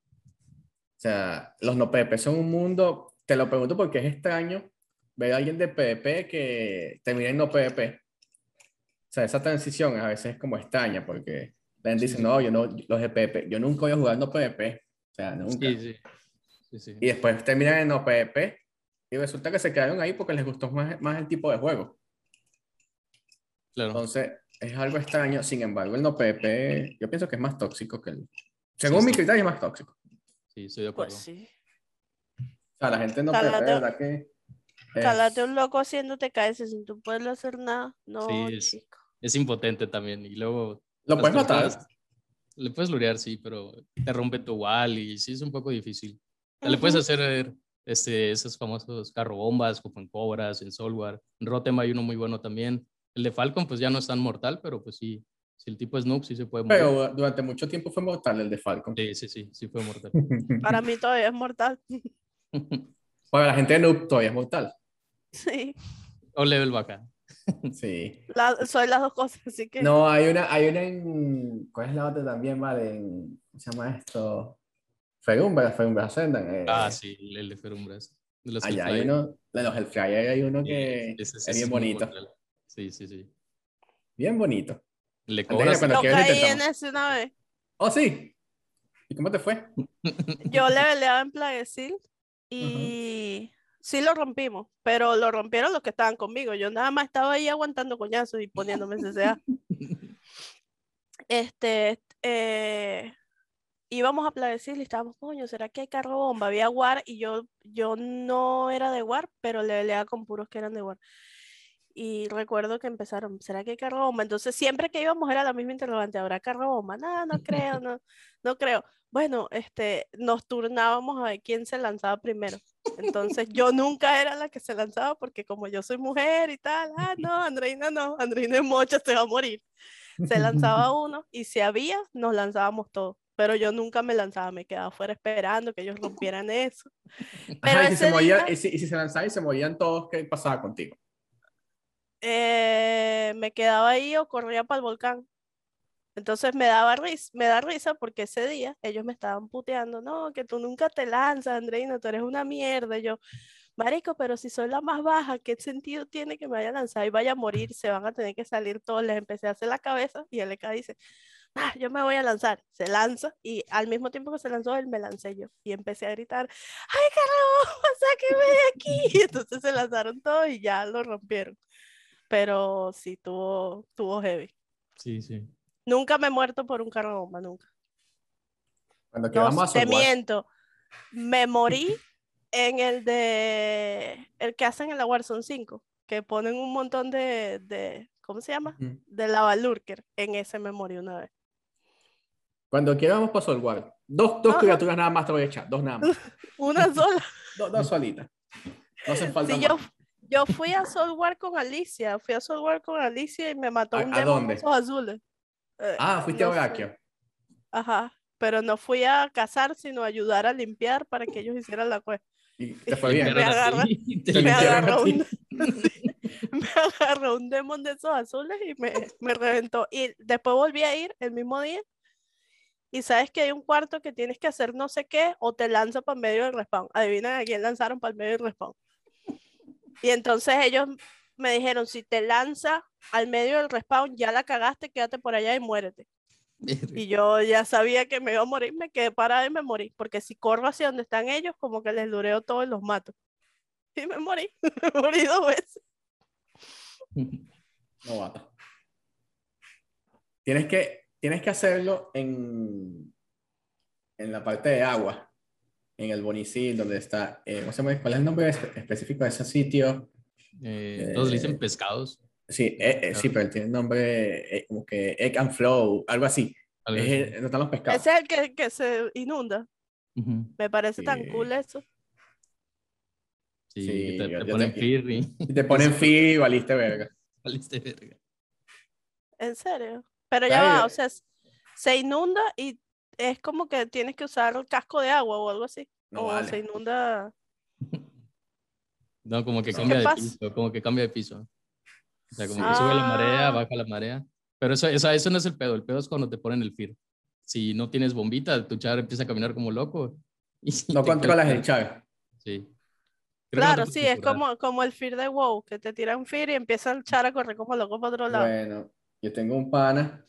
O sea, los no PvP son un mundo, te lo pregunto porque es extraño ver a alguien de PvP que termina en no PvP. O sea, esa transición a veces es como extraña porque la gente Sí, dice, sí. no, yo no, los de PvP, yo nunca voy a jugar no PvP. O sea, nunca. Sí, sí. sí, sí. Y después terminan en no PvP y resulta que se quedaron ahí porque les gustó más, más el tipo de juego. Claro. Entonces, es algo extraño. Sin embargo, el no PvP, yo pienso que es más tóxico que el. Según Sí, mi sí. criterio, es más tóxico. Sí, estoy de acuerdo. Pues sí. O sea, la gente no Cálate. PvP, de verdad que. es- Cálate un loco haciéndote caerse sin tú poderle hacer nada. No, Sí, es- chico. Es impotente también. Y luego Lo puedes matar. tortugas, Le puedes lurear, sí, pero te rompe tu wall y sí es un poco difícil. Le puedes hacer este, esos famosos carro bombas como en Cobras, en Solwar. En Rotem hay uno muy bueno también. El de Falcon pues ya no es tan mortal, pero pues sí, si el tipo es noob sí se puede morir. Pero durante mucho tiempo fue mortal el de Falcon. Sí, sí, sí, sí fue mortal. Para mí todavía es mortal. Para la gente de Noob todavía es mortal. Sí. o level baja. Sí. La- soy las dos cosas, así que. No, hay una, hay una en. ¿Cuál es la otra también, vale? En, ¿Cómo se llama esto? Ferumbra, Ferumbra Ascendan. eh, Ah, sí, el de Ferumbras. De los Allá hay uno, de los Hellfire hay uno Sí, que ese- es bien bonito. mortal. Sí, sí, sí. Bien bonito. Andrea, Cobras. cuando Yo quieras caí en ese una vez. Oh, sí. ¿Y cómo te fue? Yo le peleaba en Plaguecil y sí lo rompimos, pero lo rompieron los que estaban conmigo. Yo nada más estaba ahí aguantando coñazos y poniéndome CCA. Este, eh, íbamos a y estábamos, coño, ¿será que hay carro bomba? Había War y yo, yo no era de War, pero le peleaba con puros que eran de War. Y recuerdo que empezaron, ¿será que hay carro bomba? Entonces siempre que íbamos era la misma interrogante, ¿habrá carro bomba? No, no creo, no, no creo. Bueno, este, nos turnábamos a ver quién se lanzaba primero. Entonces yo nunca era la que se lanzaba porque como yo soy mujer y tal, ah, no, Andreina no, Andreina es mocha, se va a morir. Se lanzaba uno y si había, nos lanzábamos todos. Pero yo nunca me lanzaba, me quedaba afuera esperando que ellos rompieran eso. Pero Ajá, y, si se moría- día- y, si, y si se lanzaba y se morían todos, ¿qué pasaba contigo? eh, me quedaba ahí o corría para el volcán. Entonces me daba risa, me da risa porque ese día ellos me estaban puteando, no, que tú nunca te lanzas, Andreina, tú eres una mierda. Y yo, marico, pero si soy la más baja, ¿qué sentido tiene que me vaya a lanzar y vaya a morir? Se van a tener que salir todos. Les empecé a hacer la cabeza y el EK dice, ah, yo me voy a lanzar. Se lanza y al mismo tiempo que se lanzó él, me lancé yo. Y empecé a gritar, ¡ay, carajo, sáqueme de aquí! Y entonces se lanzaron todos y ya lo rompieron. Pero sí, tuvo, tuvo heavy. Sí, sí. Nunca me he muerto por un carro bomba, nunca. Cuando No, te miento. Me morí en el de el que hacen en la Warzone 5, que ponen un montón de, de ¿cómo se llama? De lava lurker. En ese me morí una vez. Cuando quedamos para Soulwar. Dos, dos Ajá. criaturas nada más te voy a echar, dos nada más. Una sola. Dos, dos solitas. No hacen falta Sí, yo, más. yo fui a Soul War con Alicia. Fui a Soul War con Alicia y me mató ¿A- un a demonio dónde? de esos azules. Eh, Ah, fuiste no a sé. Oraquio. Ajá. Pero no fui a cazar, sino a ayudar a limpiar para que ellos hicieran la cuesta. Y te fue bien. Me agarra- te me agarró un, sí, me agarró un demon de esos azules y me, me reventó. Y después volví a ir el mismo día. Y sabes que hay un cuarto que tienes que hacer no sé qué o te lanza para el medio del respawn. Adivina a quién lanzaron para el medio del respawn. Y entonces ellos me dijeron, si te lanza al medio del respawn, ya la cagaste, quédate por allá y muérete. Y yo ya sabía que me iba a morir, me quedé parada y me morí. Porque si corro hacia donde están ellos, como que les lureo todo y los mato. Y me morí, me morí dos veces. Novata. Tienes que, tienes que hacerlo en, en la parte de agua, en el Bonicil, donde está. eh, ¿cómo se llama? ¿Cuál es el nombre espe- específico de ese sitio? Eh, todos le Eh, dicen pescados. Sí, eh, eh, sí, pero tiene nombre eh, como que Egg and Flow, algo así. algo Es así. el- donde están los pescados. Ese es el que, que se inunda. Me parece tan cool eso. Sí, Sí, te, yo- te ponen Y te ponen fi y valiste verga. valiste verga. En serio. Pero ya va, o sea, se inunda y es como que tienes que usar el casco de agua o algo así. No o vale. se inunda. No, como que ¿Qué cambia de pasa? piso, como que cambia de piso. O sea, como que Sí. sube la marea, Ah. baja la marea. Pero eso, eso, eso no es el pedo, el pedo es cuando te ponen el FIR. Si no tienes bombita, tu char empieza a caminar como loco. y No controlas el char. Sí. Creo que no Claro, te sí, es como, como el fear de WoW, que te tiran fear y empieza el char a correr como loco para otro lado. Bueno, yo tengo un pana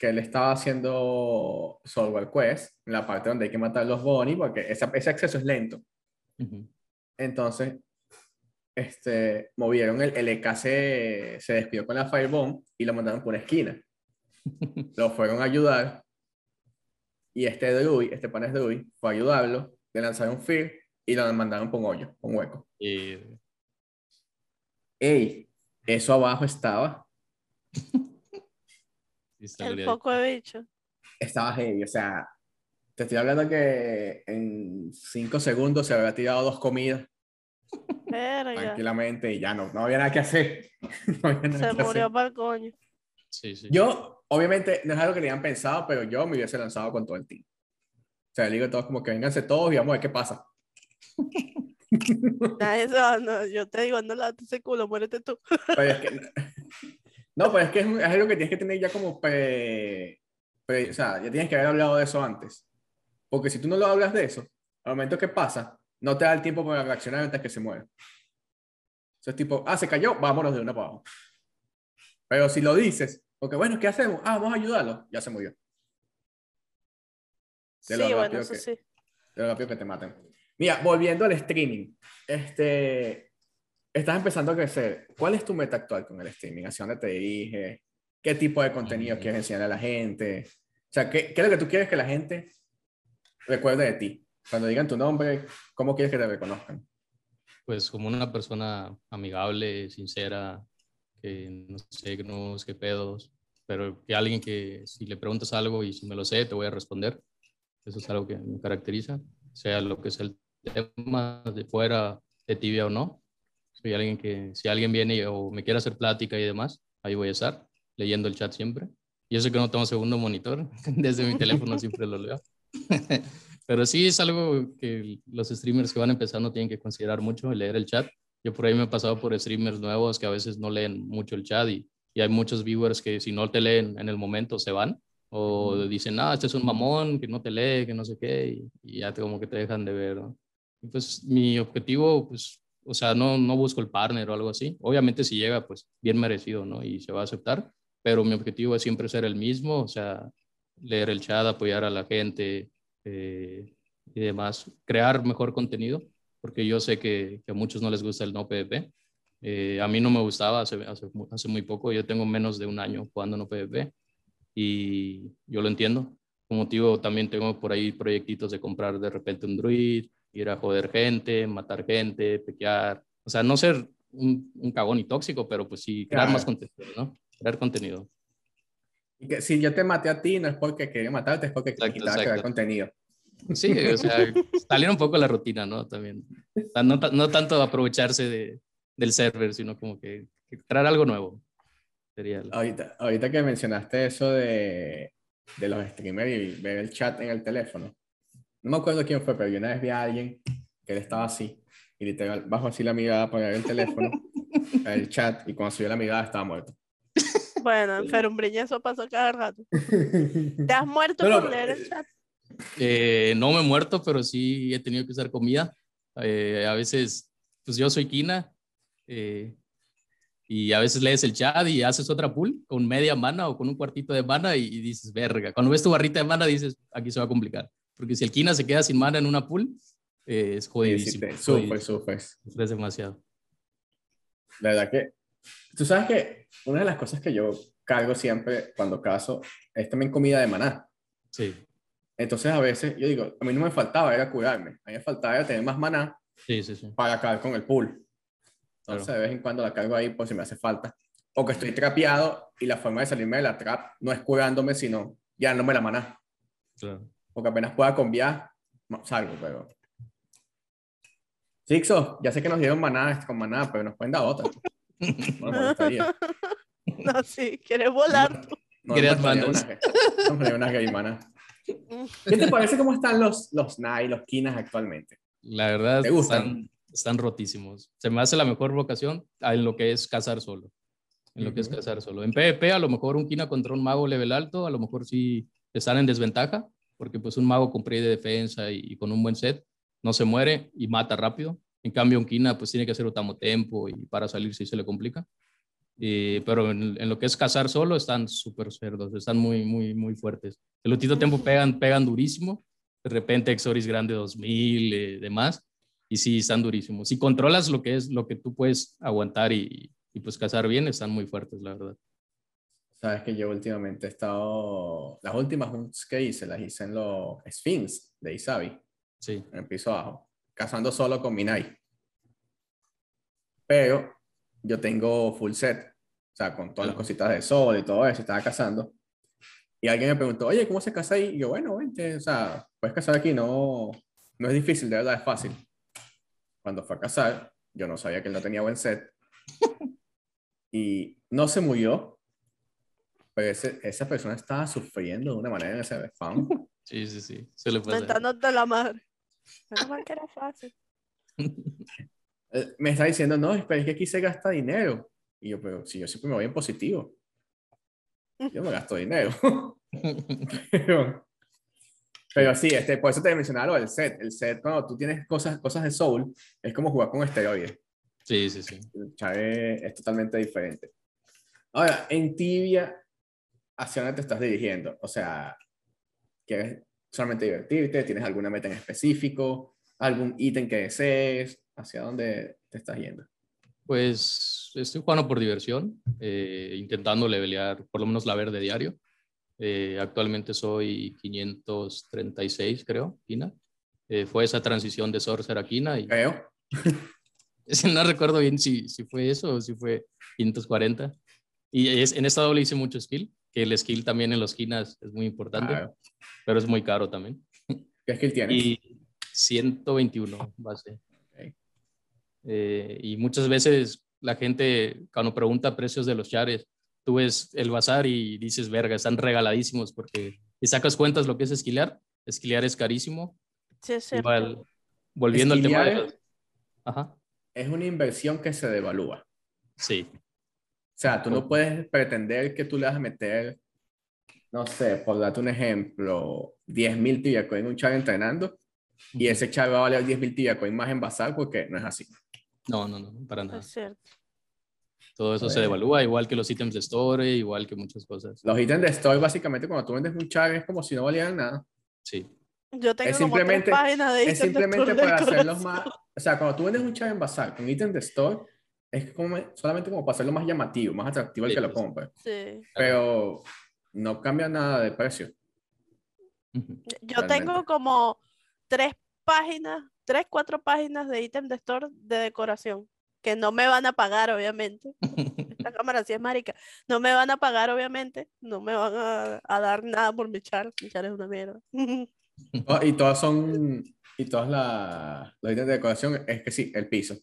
que él estaba haciendo Software Quest, en la parte donde hay que matar los Bonnie, porque esa- ese acceso es lento. Entonces, este, movieron el, el EK se, se despidió con la Firebomb y lo mandaron por una esquina. Lo fueron a ayudar y este Druid, este pana es Druid, fue a ayudarlo, le lanzaron Fear y lo mandaron por un hoyo, un hueco. Y- ¡Ey! Eso abajo estaba, El poco de bicho. estaba heavy, o sea, te estoy hablando que en cinco segundos se había tirado dos comidas Verga. tranquilamente y ya no, no había nada que hacer. No había nada Se que hacer. murió para el coño. Sí, sí. Yo, obviamente, no es algo que tenían pensado, pero yo me hubiese lanzado con todo el team. O sea, le digo a todos como que vénganse todos y vamos a ver qué pasa. Se va, no, yo te digo, no late ese culo, muérete tú. Pero es que, no, pero es que es, es algo que tienes que tener ya como pre, pre- O sea, ya tienes que haber hablado de eso antes. Porque si tú no lo hablas de eso, al momento que pasa, no te da el tiempo para reaccionar antes que se muera. Eso es tipo, ah, se cayó, vámonos de una para abajo. Pero si lo dices, porque bueno, ¿qué hacemos? Ah, vamos a ayudarlo, ya se murió. De Sí, lo bueno, rápido eso que- sí. de lo rápido que te maten. Mira, volviendo al streaming, este, estás empezando a crecer. ¿Cuál es tu meta actual con el streaming? ¿Hacia dónde te diriges? ¿Qué tipo de contenido Mm. quieres enseñar a la gente? O sea, ¿qué, qué es lo que tú quieres que la gente recuerde de ti? Cuando digan tu nombre, ¿cómo quieres que te reconozcan? Pues como una persona amigable, sincera, que no sé, no es que pedos, pero que alguien que si le preguntas algo y si me lo sé, te voy a responder. Eso es algo que me caracteriza, sea lo que sea el tema, de fuera, de tibia o no. Soy alguien que, si alguien viene o me quiere hacer plática y demás, ahí voy a estar, leyendo el chat siempre. Yo sé que no tengo segundo monitor, desde mi teléfono siempre lo leo. Pero sí es algo que los streamers que van empezando tienen que considerar mucho, leer el chat. Yo por ahí me he pasado por streamers nuevos que a veces no leen mucho el chat y, y hay muchos viewers que si no te leen en el momento se van o dicen, ah, este es un mamón, que no te lee, que no sé qué, y, y ya te, como que te dejan de ver. ¿no? Y pues mi objetivo, pues, o sea, no, no busco el partner o algo así. Obviamente si llega, pues bien merecido, ¿no? Y se va a aceptar, pero mi objetivo es siempre ser el mismo, o sea, leer el chat, apoyar a la gente eh, y demás, crear mejor contenido, porque yo sé que, que a muchos no les gusta el no PvP. Eh, a mí no me gustaba hace, hace, hace muy poco, yo tengo menos de un año jugando no PvP y yo lo entiendo. Como motivo también tengo por ahí proyectitos de comprar de repente un druid, ir a joder gente, matar gente, pequear, o sea, no ser un, un cagón y tóxico, pero pues sí crear Claro. más contenido, ¿no? Crear contenido. Y que si yo te maté a ti, no es porque quería matarte, es porque Exacto, quitaba crear exacto. contenido. Sí, o sea, salir un poco la rutina, ¿no? También. O sea, no, no tanto aprovecharse de, del server, sino como que, que traer algo nuevo. Sería Ahorita, ahorita que mencionaste eso de, de los streamers y ver el chat en el teléfono, no me acuerdo quién fue, pero yo una vez vi a alguien que él estaba así, y literal, bajo así la mirada para ver el teléfono, el chat, y cuando subió la mirada estaba muerto. Bueno, en Ferumbriña eso pasó cada rato. ¿Te has muerto por leer eh, el chat? Eh, no me he muerto, pero sí he tenido que usar comida. Eh, a veces, pues yo soy Kina, eh, y a veces lees el chat y haces otra pool con media mana o con un cuartito de mana y, y dices, verga. Cuando ves tu barrita de mana dices, aquí se va a complicar. Porque si el Kina se queda sin mana en una pool, eh, es sí, jodidísimo. te- jodidísimo. sufres, sufres. Sufres demasiado. La verdad que, tú sabes que una de las cosas que yo cargo siempre cuando caso es también comida de maná. Sí, Entonces a veces yo digo, a mí no me faltaba era curarme, a mí me faltaba era tener más maná sí, sí. sí. para caer con el pool. Entonces Claro. de vez en cuando la cargo ahí por si me hace falta. O que estoy trapeado y la forma de salirme de la trap no es curándome, sino llevándome la maná. Claro. Porque apenas pueda conviar, no, salgo, pero... Sixo, ya sé que nos dieron maná con maná, pero nos pueden dar otra. No me gustaría. No, sí, quieres volar tú. No, Querías nos daría manas. una- gay maná. ¿Qué te parece cómo están los, los NAI, los Kinas actualmente? La verdad, ¿Te gustan? Están, están rotísimos. Se me hace la mejor vocación en lo que es cazar solo. En lo que es cazar solo. En PvP, a lo mejor un Kina contra un mago level alto, a lo mejor sí están en desventaja, porque pues un mago con de defensa y, con un buen set no se muere y mata rápido. En cambio, un Kina pues tiene que hacer Otamo Tempo y para salir sí se le complica. Pero en, lo que es cazar solo están súper cerdos, están muy, muy, muy fuertes. El Lutito Tempo pegan, pegan durísimo. De repente Exoris Grande 2000, eh, demás. Y sí, están durísimos. Si controlas lo que es lo que tú puedes aguantar y, y pues cazar bien, están muy fuertes, la verdad. Sabes que yo últimamente he estado, las últimas hunts que hice, las hice en los Sphinx de Isabi, Sí. en el piso abajo, cazando solo con Minai. Pero yo tengo full set, o sea, con todas las cositas de sol y todo eso, estaba cazando. Y alguien me preguntó, oye, ¿cómo se caza ahí? Y yo, bueno, vente, o sea, puedes cazar aquí, no, no es difícil, de verdad es fácil. Cuando fue a cazar, yo no sabía que él no tenía buen set. Y no se murió, pero ese- esa persona estaba sufriendo de una manera en ese spam. Sí, sí, sí. Se le pasa. Mentándote la madre. Menos mal que era fácil. Eh, Me está diciendo, no, pero es que aquí se gasta dinero. Y yo, pero si yo siempre me voy en positivo. Yo no gasto dinero. pero, pero sí, este, por eso te mencionaba del set. El set, cuando tú tienes cosas, cosas de soul, es como jugar con esteroides. Sí, sí, sí. El chave es totalmente diferente. Ahora, en tibia, ¿hacia dónde te estás dirigiendo? O sea, ¿quieres solamente divertirte? ¿Tienes alguna meta en específico? ¿Algún ítem que desees? ¿Hacia dónde te estás yendo? Pues estoy jugando por diversión, eh, intentando levelear por lo menos la verde diario. Eh, actualmente soy 536, creo, Kina. Eh, fue esa transición de Sorcerer a Kina y Creo. no recuerdo bien si, si fue eso o si fue 540. Y es, en esta doble hice mucho skill, que el skill también en los Kinas es muy importante, Claro. pero es muy caro también. ¿Qué skill tienes? Y 121 base. Ok. Eh, y muchas veces la gente, cuando pregunta precios de los chares, tú ves el bazar y dices, verga, están regaladísimos porque si sacas cuentas lo que es esquilear, esquilear es carísimo. Sí, es cierto. Igual, volviendo al tema de... Ajá, es una inversión que se devalúa. sí, sea, tú no puedes pretender que tú le vas a meter, no sé, por darte un ejemplo, 10.000 tibia coin en un char entrenando y ese char va a valer 10.000 tibia coin más en bazar porque no es así. No, no, no, para nada. Es cierto. Todo eso se Bueno. devalúa, igual que los ítems de store, igual que muchas cosas. Los ítems de store, básicamente, cuando tú vendes un char, es como si no valieran nada. Sí, Yo tengo Es como tres páginas de Es ítems de simplemente store de para hacerlos más. O sea, cuando tú vendes un char en bazar con ítems de store, es como, solamente como para hacerlo más llamativo, más atractivo al Sí, que lo pues. compre. Sí. Pero no cambia nada de precio. Yo Realmente. tengo como tres páginas, tres, cuatro páginas de ítem de store de decoración, que no me van a pagar, obviamente. Esta cámara sí es marica. No me van a pagar, obviamente. No me van a, a dar nada por mi char. Mi char es una mierda. Oh, y todas son. Y todas las los ítems de decoración, es que sí, el piso.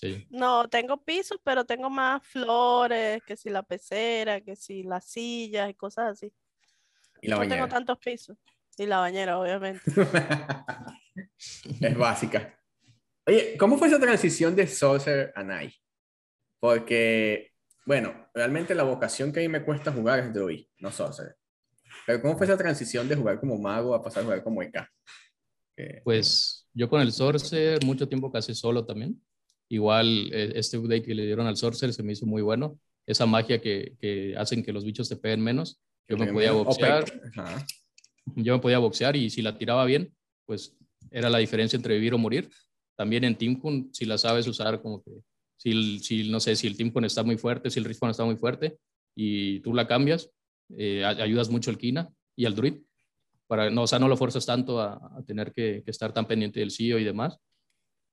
Sí. No, tengo pisos, pero tengo más flores, que si la pecera, que si las sillas y cosas así. Y la no tengo tantos pisos. Y la bañera, obviamente. es básica. Oye, ¿cómo fue esa transición de Sorcerer a Knight? Porque, bueno, realmente la vocación que a mí me cuesta jugar es Druid, no Sorcerer. Pero ¿cómo fue esa transición de jugar como mago a pasar a jugar como EK? Pues yo con el Sorcerer mucho tiempo casi solo también. Igual eh, este update que le dieron al Sorcerer se me hizo muy bueno. Esa magia que, que hacen que los bichos te peguen menos. Yo me podía boxear, yo me podía boxear y si la tiraba bien, pues era la diferencia entre vivir o morir. También en Team Kun, si la sabes usar, como que si, si no sé, si el Team Kun está muy fuerte, si el Respawn está muy fuerte y tú la cambias, eh, ayudas mucho al Kina y al Druid. Para, no, o sea, no lo fuerzas tanto a, a tener que, que estar tan pendiente del CEO y demás.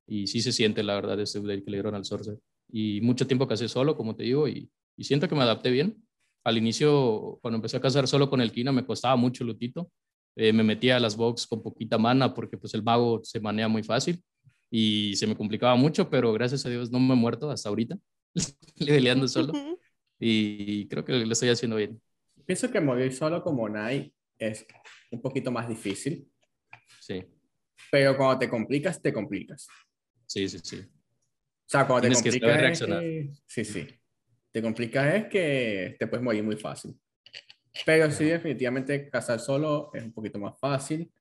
Y sí se siente, la verdad, este update que le dieron al Sorcerer. Y mucho tiempo casé solo, como te digo, y, y siento que me adapté bien. Al inicio, cuando empecé a cazar solo con el Kina, me costaba mucho el lutito. Eh, me metía a las box con poquita mana porque pues el mago se manea muy fácil y se me complicaba mucho, pero gracias a Dios no me he muerto hasta ahorita, leveleando solo y creo que lo estoy haciendo bien. Pienso que morir solo como Knight es un poquito más difícil, Sí, pero cuando te complicas, te complicas. Sí, sí, sí. O sea, cuando Tienes te que complicas es reaccionar. que- sí, sí. Te complicas es que te puedes morir muy fácil. Pero sí, definitivamente cazar solo es un poquito más fácil.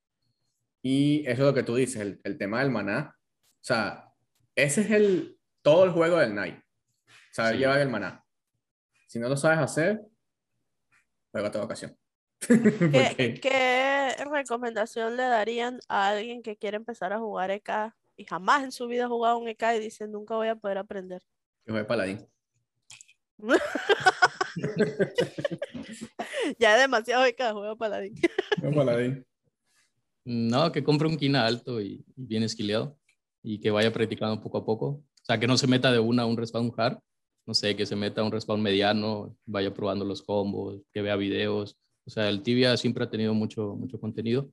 Y eso es lo que tú dices, el, el tema del maná. O sea, ese es el, todo el juego del Night. Saber Sí. llevar el maná. Si no lo sabes hacer, juega otra ocasión. ¿Qué, qué recomendación le darían a alguien que quiere empezar a jugar EK y jamás en su vida ha jugado un EK y dice nunca voy a poder aprender? Que juegue paladín. Ya es demasiado EK, juego paladín. Juega paladín. No, que compre un quina alto y, y bien esquileado y que vaya practicando poco a poco. O sea, que no se meta de una a un respawn hard. No sé, que se meta a un respawn mediano, vaya probando los combos, que vea videos. O sea, el Tibia siempre ha tenido mucho, mucho contenido.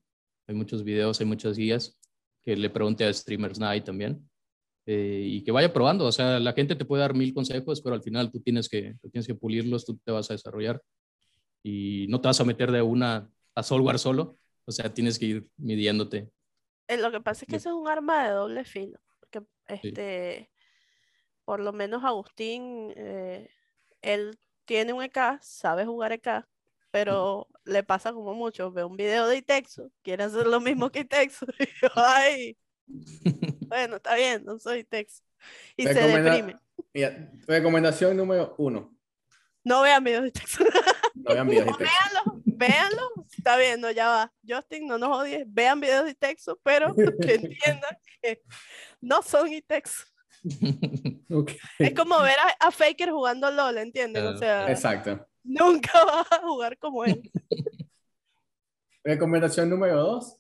Hay muchos videos, hay muchas guías. Que le pregunte a Streamers Night también. eh, y que vaya probando. O sea, la gente te puede dar mil consejos, pero al final tú tienes que, tú tienes que pulirlos, tú te vas a desarrollar. Y no te vas a meter de una a Solwar solo. O sea, tienes que ir midiéndote. Eh, Lo que pasa es que Bien. eso es un arma de doble filo. Porque este, por lo menos Agustín, eh, él tiene un EK, sabe jugar EK, pero le pasa como mucho. Ve un video de Itexo, quiere hacer lo mismo que Itexo. Y yo, ay, bueno, está bien, no soy Itexo. Y se Recomenda- deprime. Mira, recomendación número uno. No vean videos de Itexo. No vean videos de texto. véanlo, véanlo. Está bien, no, ya va. Justin, no nos odies. Vean videos de Itexo, pero que entiendan que no son Itexo. Ok. Es como ver a, a Faker jugando LOL, ¿entienden? O Claro, sea, Exacto. Nunca vas a jugar como él. Recomendación número dos.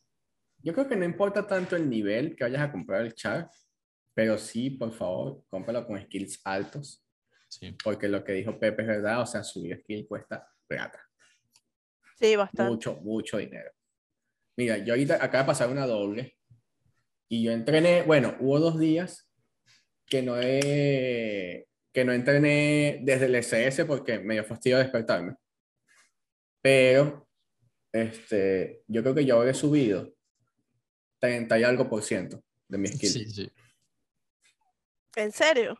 Yo creo que no importa tanto el nivel que vayas a comprar el char, pero sí, por favor, cómpralo con skills altos, Sí. porque lo que dijo Pepe es verdad, o sea, subir skill cuesta plata, Sí, bastante. mucho, mucho dinero. Mira, yo ahorita acaba de pasar una doble y yo entrené, bueno, hubo dos días que no he, que no entrené desde el SS porque me dio fastidio despertarme. Pero este, yo creo que yo habré subido 30 y algo por ciento de mi skill. Sí, sí, ¿En serio?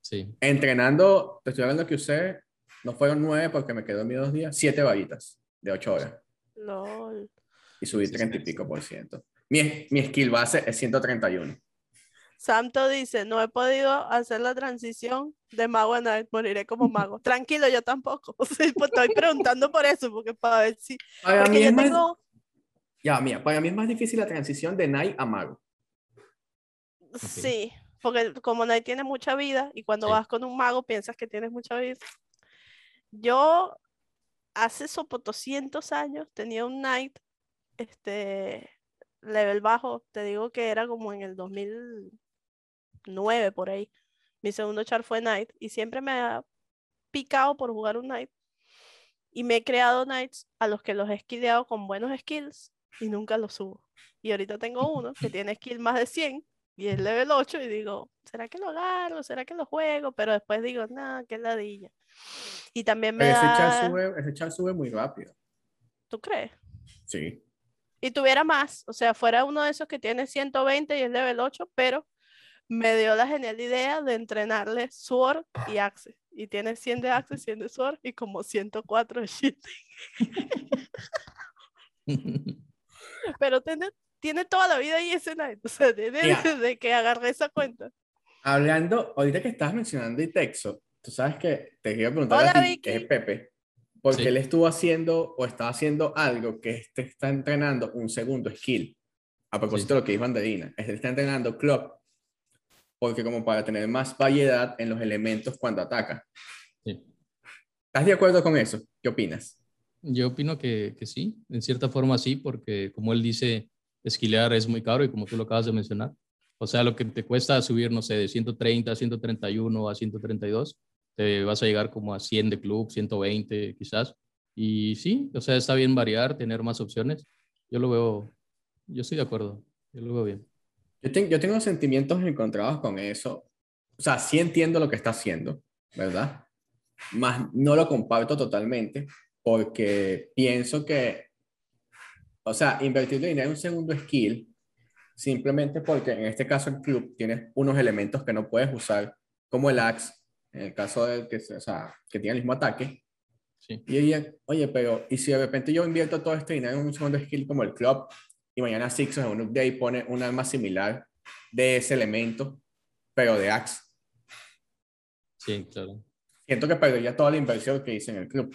sí. Entrenando, te estoy hablando que usé, no fueron nueve porque me quedó mis dos días, siete varitas de ocho horas LOL. y subí Sí, 30 y sí. pico por ciento. Mi, mi skill base es 131. Samto dice, no he podido hacer la transición de mago a knight, moriré como mago. Tranquilo, yo tampoco. O sea, pues, estoy preguntando por eso, porque para ver si... Para mí yo es más-. Ya, mira, para mí es más difícil la transición de Knight a Mago. Sí, porque como Knight tiene mucha vida y cuando Sí. vas con un mago piensas que tienes mucha vida. Yo hace sopo 200 años tenía un Knight, este, level bajo, te digo que era como en el 2009 por ahí. Mi segundo char fue Knight y siempre me ha picado por jugar un Knight. Y me he creado Knights a los que los he skilleado con buenos skills y nunca los subo. Y ahorita tengo uno que tiene skill más de 100 y es level 8 y digo, ¿será que lo agarro? ¿Será que lo juego? Pero después digo, nada, qué ladilla. Y también me ese da... char, sube, ese char sube muy rápido. ¿Tú crees? Sí. Y tuviera más, o sea, fuera uno de esos que tiene 120 y es level 8, pero me dio la genial idea de entrenarle Sword y Axe. Y tiene 100 de Axe, 100 de Sword y como 104 de Shield. Pero tiene, tiene toda la vida ahí ese Knight. O sea, desde Mira. de que agarré esa cuenta. Hablando, ahorita que estabas mencionando Itexo, tú sabes que te quiero preguntar Hola, a ti, Vicky. que es Pepe, porque Sí. él estuvo haciendo o está haciendo algo que este está entrenando un segundo skill. A propósito de lo que dijo Anderina, él está entrenando Club, porque como para tener más variedad en los elementos cuando ataca. Sí. ¿Estás de acuerdo con eso? ¿Qué opinas? Yo opino que, que sí, en cierta forma sí, porque como él dice, esquilear es muy caro y como tú lo acabas de mencionar, o sea, lo que te cuesta subir, no sé, de 130 a 131 a 132, te vas a llegar como a 100 de club, 120 quizás. Y sí, o sea, está bien variar, tener más opciones. Yo lo veo, yo estoy de acuerdo, yo lo veo bien. Yo, ten- yo tengo sentimientos encontrados con eso. O sea, sí entiendo lo que está haciendo, ¿verdad? Más no lo comparto totalmente porque pienso que o sea, invertir dinero en un segundo skill, simplemente porque en este caso el club tiene unos elementos que no puedes usar, como el axe, en el caso del que, o sea, que tiene el mismo ataque. Sí. Y ella, oye, pero, ¿y si de repente yo invierto todo este dinero en un segundo skill como el club y mañana Sixos en un update pone un arma similar de ese elemento, pero de axe? Sí, claro. Siento que perdería toda la inversión que hice en el club.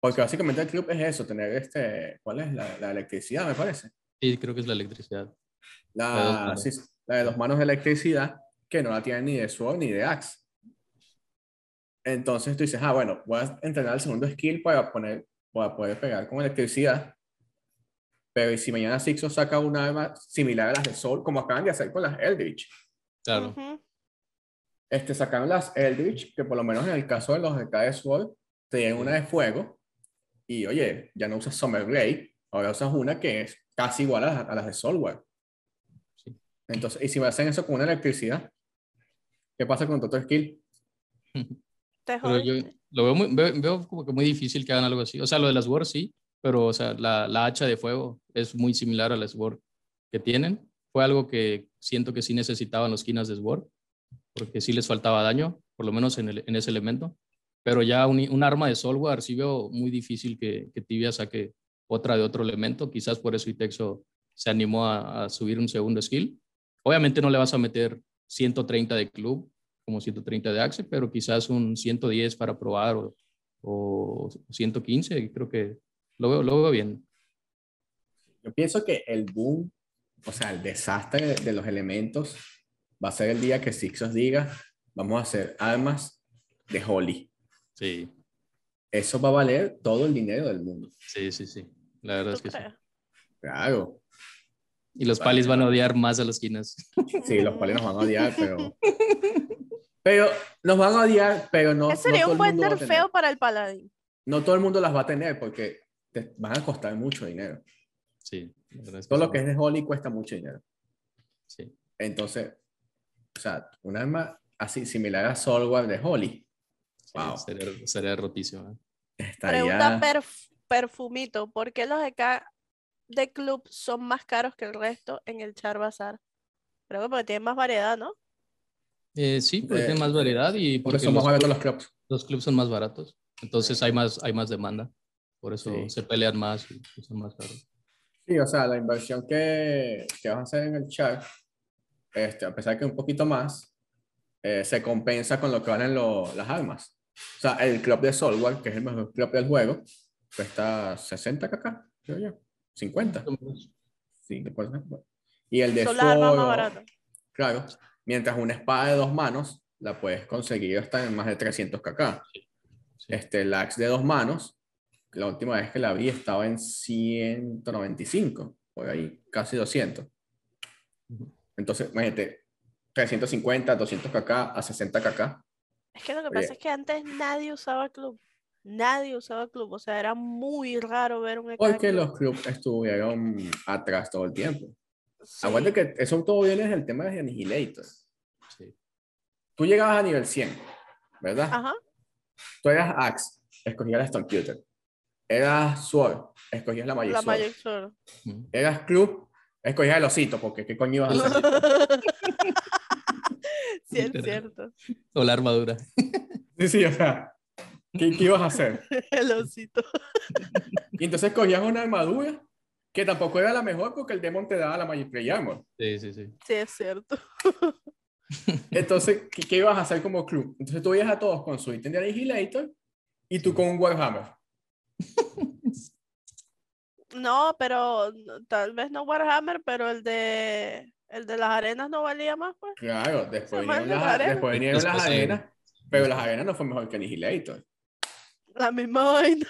Porque básicamente el club es eso, tener este, ¿cuál es? La, la electricidad, me parece. Sí, creo que es la electricidad. La, La de dos manos. sí, la de dos manos de electricidad, que no la tienen ni de Sword ni de Axe. Entonces tú dices, ah, bueno, voy a entrenar el segundo skill para, poner, para poder pegar con electricidad. Pero ¿y si mañana Sixo saca un arma similar a las de Sol, como acaban de hacer con las Eldritch? Claro. Este, sacaron las Eldritch, que por lo menos en el caso de los de KS Sword, tenían una de fuego. Y oye, ya no usas Summer Blade, ahora usas una que es casi igual a, las- a las de Soulware. Sí. Entonces, y si me hacen eso con una electricidad, ¿qué pasa con tu otro skill? Te Pero yo lo veo, muy, veo, veo como que muy difícil que hagan algo así. O sea, lo de las Sword sí, pero o sea, la, la hacha de fuego es muy similar a la Sword que tienen. Fue algo que siento que sí necesitaban los quinas de Sword, porque sí les faltaba daño, por lo menos en, el- en ese elemento. Pero ya un, un arma de Soulware sí veo muy difícil que, que Tibia saque otra de otro elemento. Quizás por eso Itexo se animó a, a subir un segundo skill. Obviamente no le vas a meter 130 de club como 130 de Axe, pero quizás un 110 para probar o, o 115, creo que lo veo, lo veo bien. Yo pienso que el boom, o sea, el desastre de los elementos, va a ser el día que Sixos diga, vamos a hacer armas de Holy. Sí, Eso va a valer todo el dinero del mundo. sí, sí, sí. La verdad ¿Tú es que sí. Claro. Y los Vale, palis van a odiar más a las quinas. Sí, los cuales nos van a odiar, pero... Pero nos van a odiar, pero no... Ese sería no todo un buen nerfeo para el paladín. No todo el mundo las va a tener porque te van a costar mucho dinero. Sí, Todo lo que es de Holy cuesta mucho dinero. Sí. Entonces, o sea, un arma así similar a Soulware de Holy Sí, Wow. sería, sería rotísimo. ¿eh? Pregunta perf- perfumito, ¿por qué los de acá de club son más caros que el resto en el Char Bazar? Creo que porque tienen más variedad, ¿no? Eh, sí, porque Eh, tiene más variedad y Por porque eso más baratos los clubs. los clubs son más baratos. Entonces hay más, hay más demanda. Por eso Sí. se pelean más y son más caros. Sí, o sea, la inversión que, que vas a hacer en el chat, este, a pesar que un poquito más, eh, se compensa con lo que valen lo- las armas. O sea, el club de Soulware, que es el mejor club del juego, cuesta 60 kk, creo yo. 50. Sí, después, y el de Son las armas más baratas. Claro, mientras una espada de dos manos la puedes conseguir hasta en más de 300 kk. Sí. Este, el axe de dos manos, la última vez que la vi estaba en 195, por ahí, casi 200. Ujú. Entonces, imagínate, 350, 200 kk a 60 kk. Es que lo que Oye. pasa es que antes nadie usaba club. Nadie usaba club. O sea, era muy raro ver un de Porque club. los clubs estuvieron atrás todo el tiempo. Sí. Acuérdate que eso todo viene del tema de Annihilator. Sí. Tú llegabas a nivel 100, ¿verdad? Ajá. Tú eras Axe, escogías la Stone Cutter. Eras Sword, escogías la Magic La Sword. Magic Sword. Ujú. Eras Club, escogías el osito, porque ¿qué coño ibas a hacer? sí, es cierto. O la armadura. sí, sí, o sea, ¿qué, qué ibas a hacer? El osito. Y entonces cogías una armadura que tampoco era la mejor porque el Demon te daba la Magic Play Armor. Sí, sí, sí. Sí, es cierto. Entonces, ¿qué, qué ibas a hacer como club? Entonces tú veías a todos con su ítem de Annihilator y tú con un Warhammer. No, pero tal vez no Warhammer, pero el de el de las arenas no valía más, pues. Claro, después vinieron, la las, arena. después vinieron las arenas, pero las arenas no fue mejor que Annihilator. La misma vaina.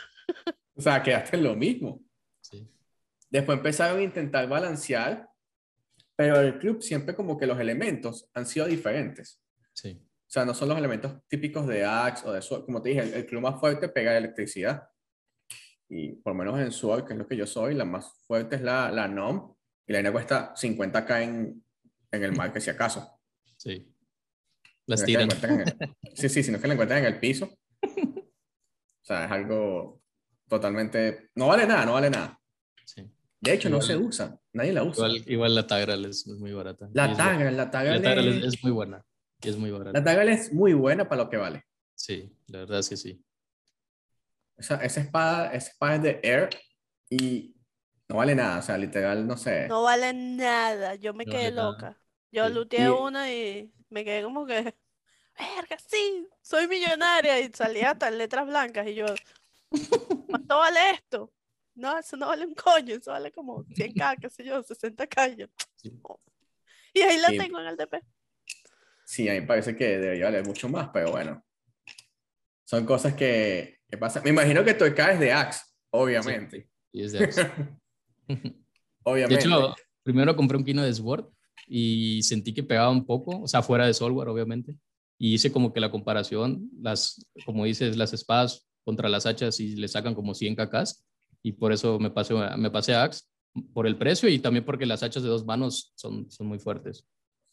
O sea, quedaste en lo mismo. sí. Después empezaron a intentar balancear, pero el club siempre como que los elementos han sido diferentes. sí. O sea, no son los elementos típicos de Axe o de Sword. Como te dije, el, el club más fuerte pega electricidad. Y por lo menos en Sword, que es lo que yo soy, la más fuerte es la, la NOM. Y la N cuesta 50k en, en el mar, que si acaso. sí. Las no tiran. el- sí, sí, si no es que la encuentran en el piso. O sea, es algo totalmente... No vale nada, no vale nada. Sí. De hecho, no Igual- se usa. Nadie la usa. Igual, igual la Tagral es, muy barata. La Tagral, la Tagral La Tagral es, es, muy buena. Es muy barata. la Tagral es muy buena para lo que vale. Sí, la verdad es que sí. Esa, esa espada, esa espada es de Air y no vale nada. O sea, literal, no sé. No vale nada. Yo me No quedé vale nada. loca. Yo Sí. looteé Y- una y me quedé como que, verga, sí, soy millonaria. Y salía hasta en letras blancas. Y yo, ¿cuánto vale esto? No, eso no vale un coño. Eso vale como 100k, qué sé yo, 60k. Y yo, Sí. Y ahí la Sí. tengo en el DP. Sí, a mí me parece que debería valer mucho más, pero bueno. Son cosas que, que pasan. Me imagino que EK es de Axe, obviamente. Y es de Axe. De Obviamente. hecho, primero compré un Kino de Sword y sentí que pegaba un poco, o sea, fuera de software, obviamente. Y hice como que la comparación, las, como dices, las espadas contra las hachas y le sacan como 100 kks. Y por eso me pasé, me pasé a Axe, por el precio y también porque las hachas de dos manos son, son muy fuertes.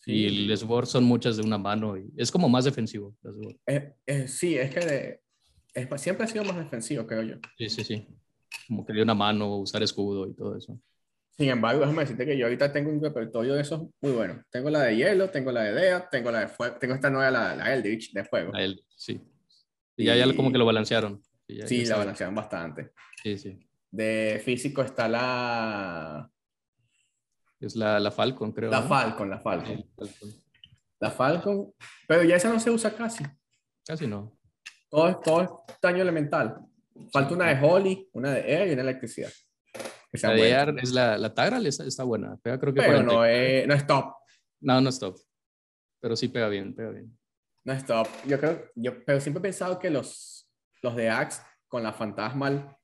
Y Sí. el Sword son muchas de una mano y es como más defensivo. el. Eh, eh, sí, es que de- es- siempre ha sido más defensivo, creo yo. Sí, sí, sí. Como que de una mano, usar escudo y todo eso. Sin embargo, déjame decirte que yo ahorita tengo un repertorio de esos muy bueno. Tengo la de hielo, tengo la de Dea, tengo la de fuego, tengo esta nueva, la, la Eldritch de fuego. A él, sí. Y ya, ya como que lo balancearon. Sí, ya- Sí, ya la saben. balancean bastante. Sí, sí. De físico está la, Es la, la Falcon, creo. la ¿no? Falcon, la Falcon. la Falcon. La Falcon, pero ya esa no se usa casi. Casi no. Todo todo es daño elemental. Falta una de Holly, una de Air y una de electricidad. Que La de. Air es la, la Tagral, está, está buena. Pega creo que Pero 40. no es, no es top. No, no es top. Pero sí pega bien, pega bien. No es top. Yo creo, yo, pero siempre he pensado que los, los de Axe con la Fantasmal,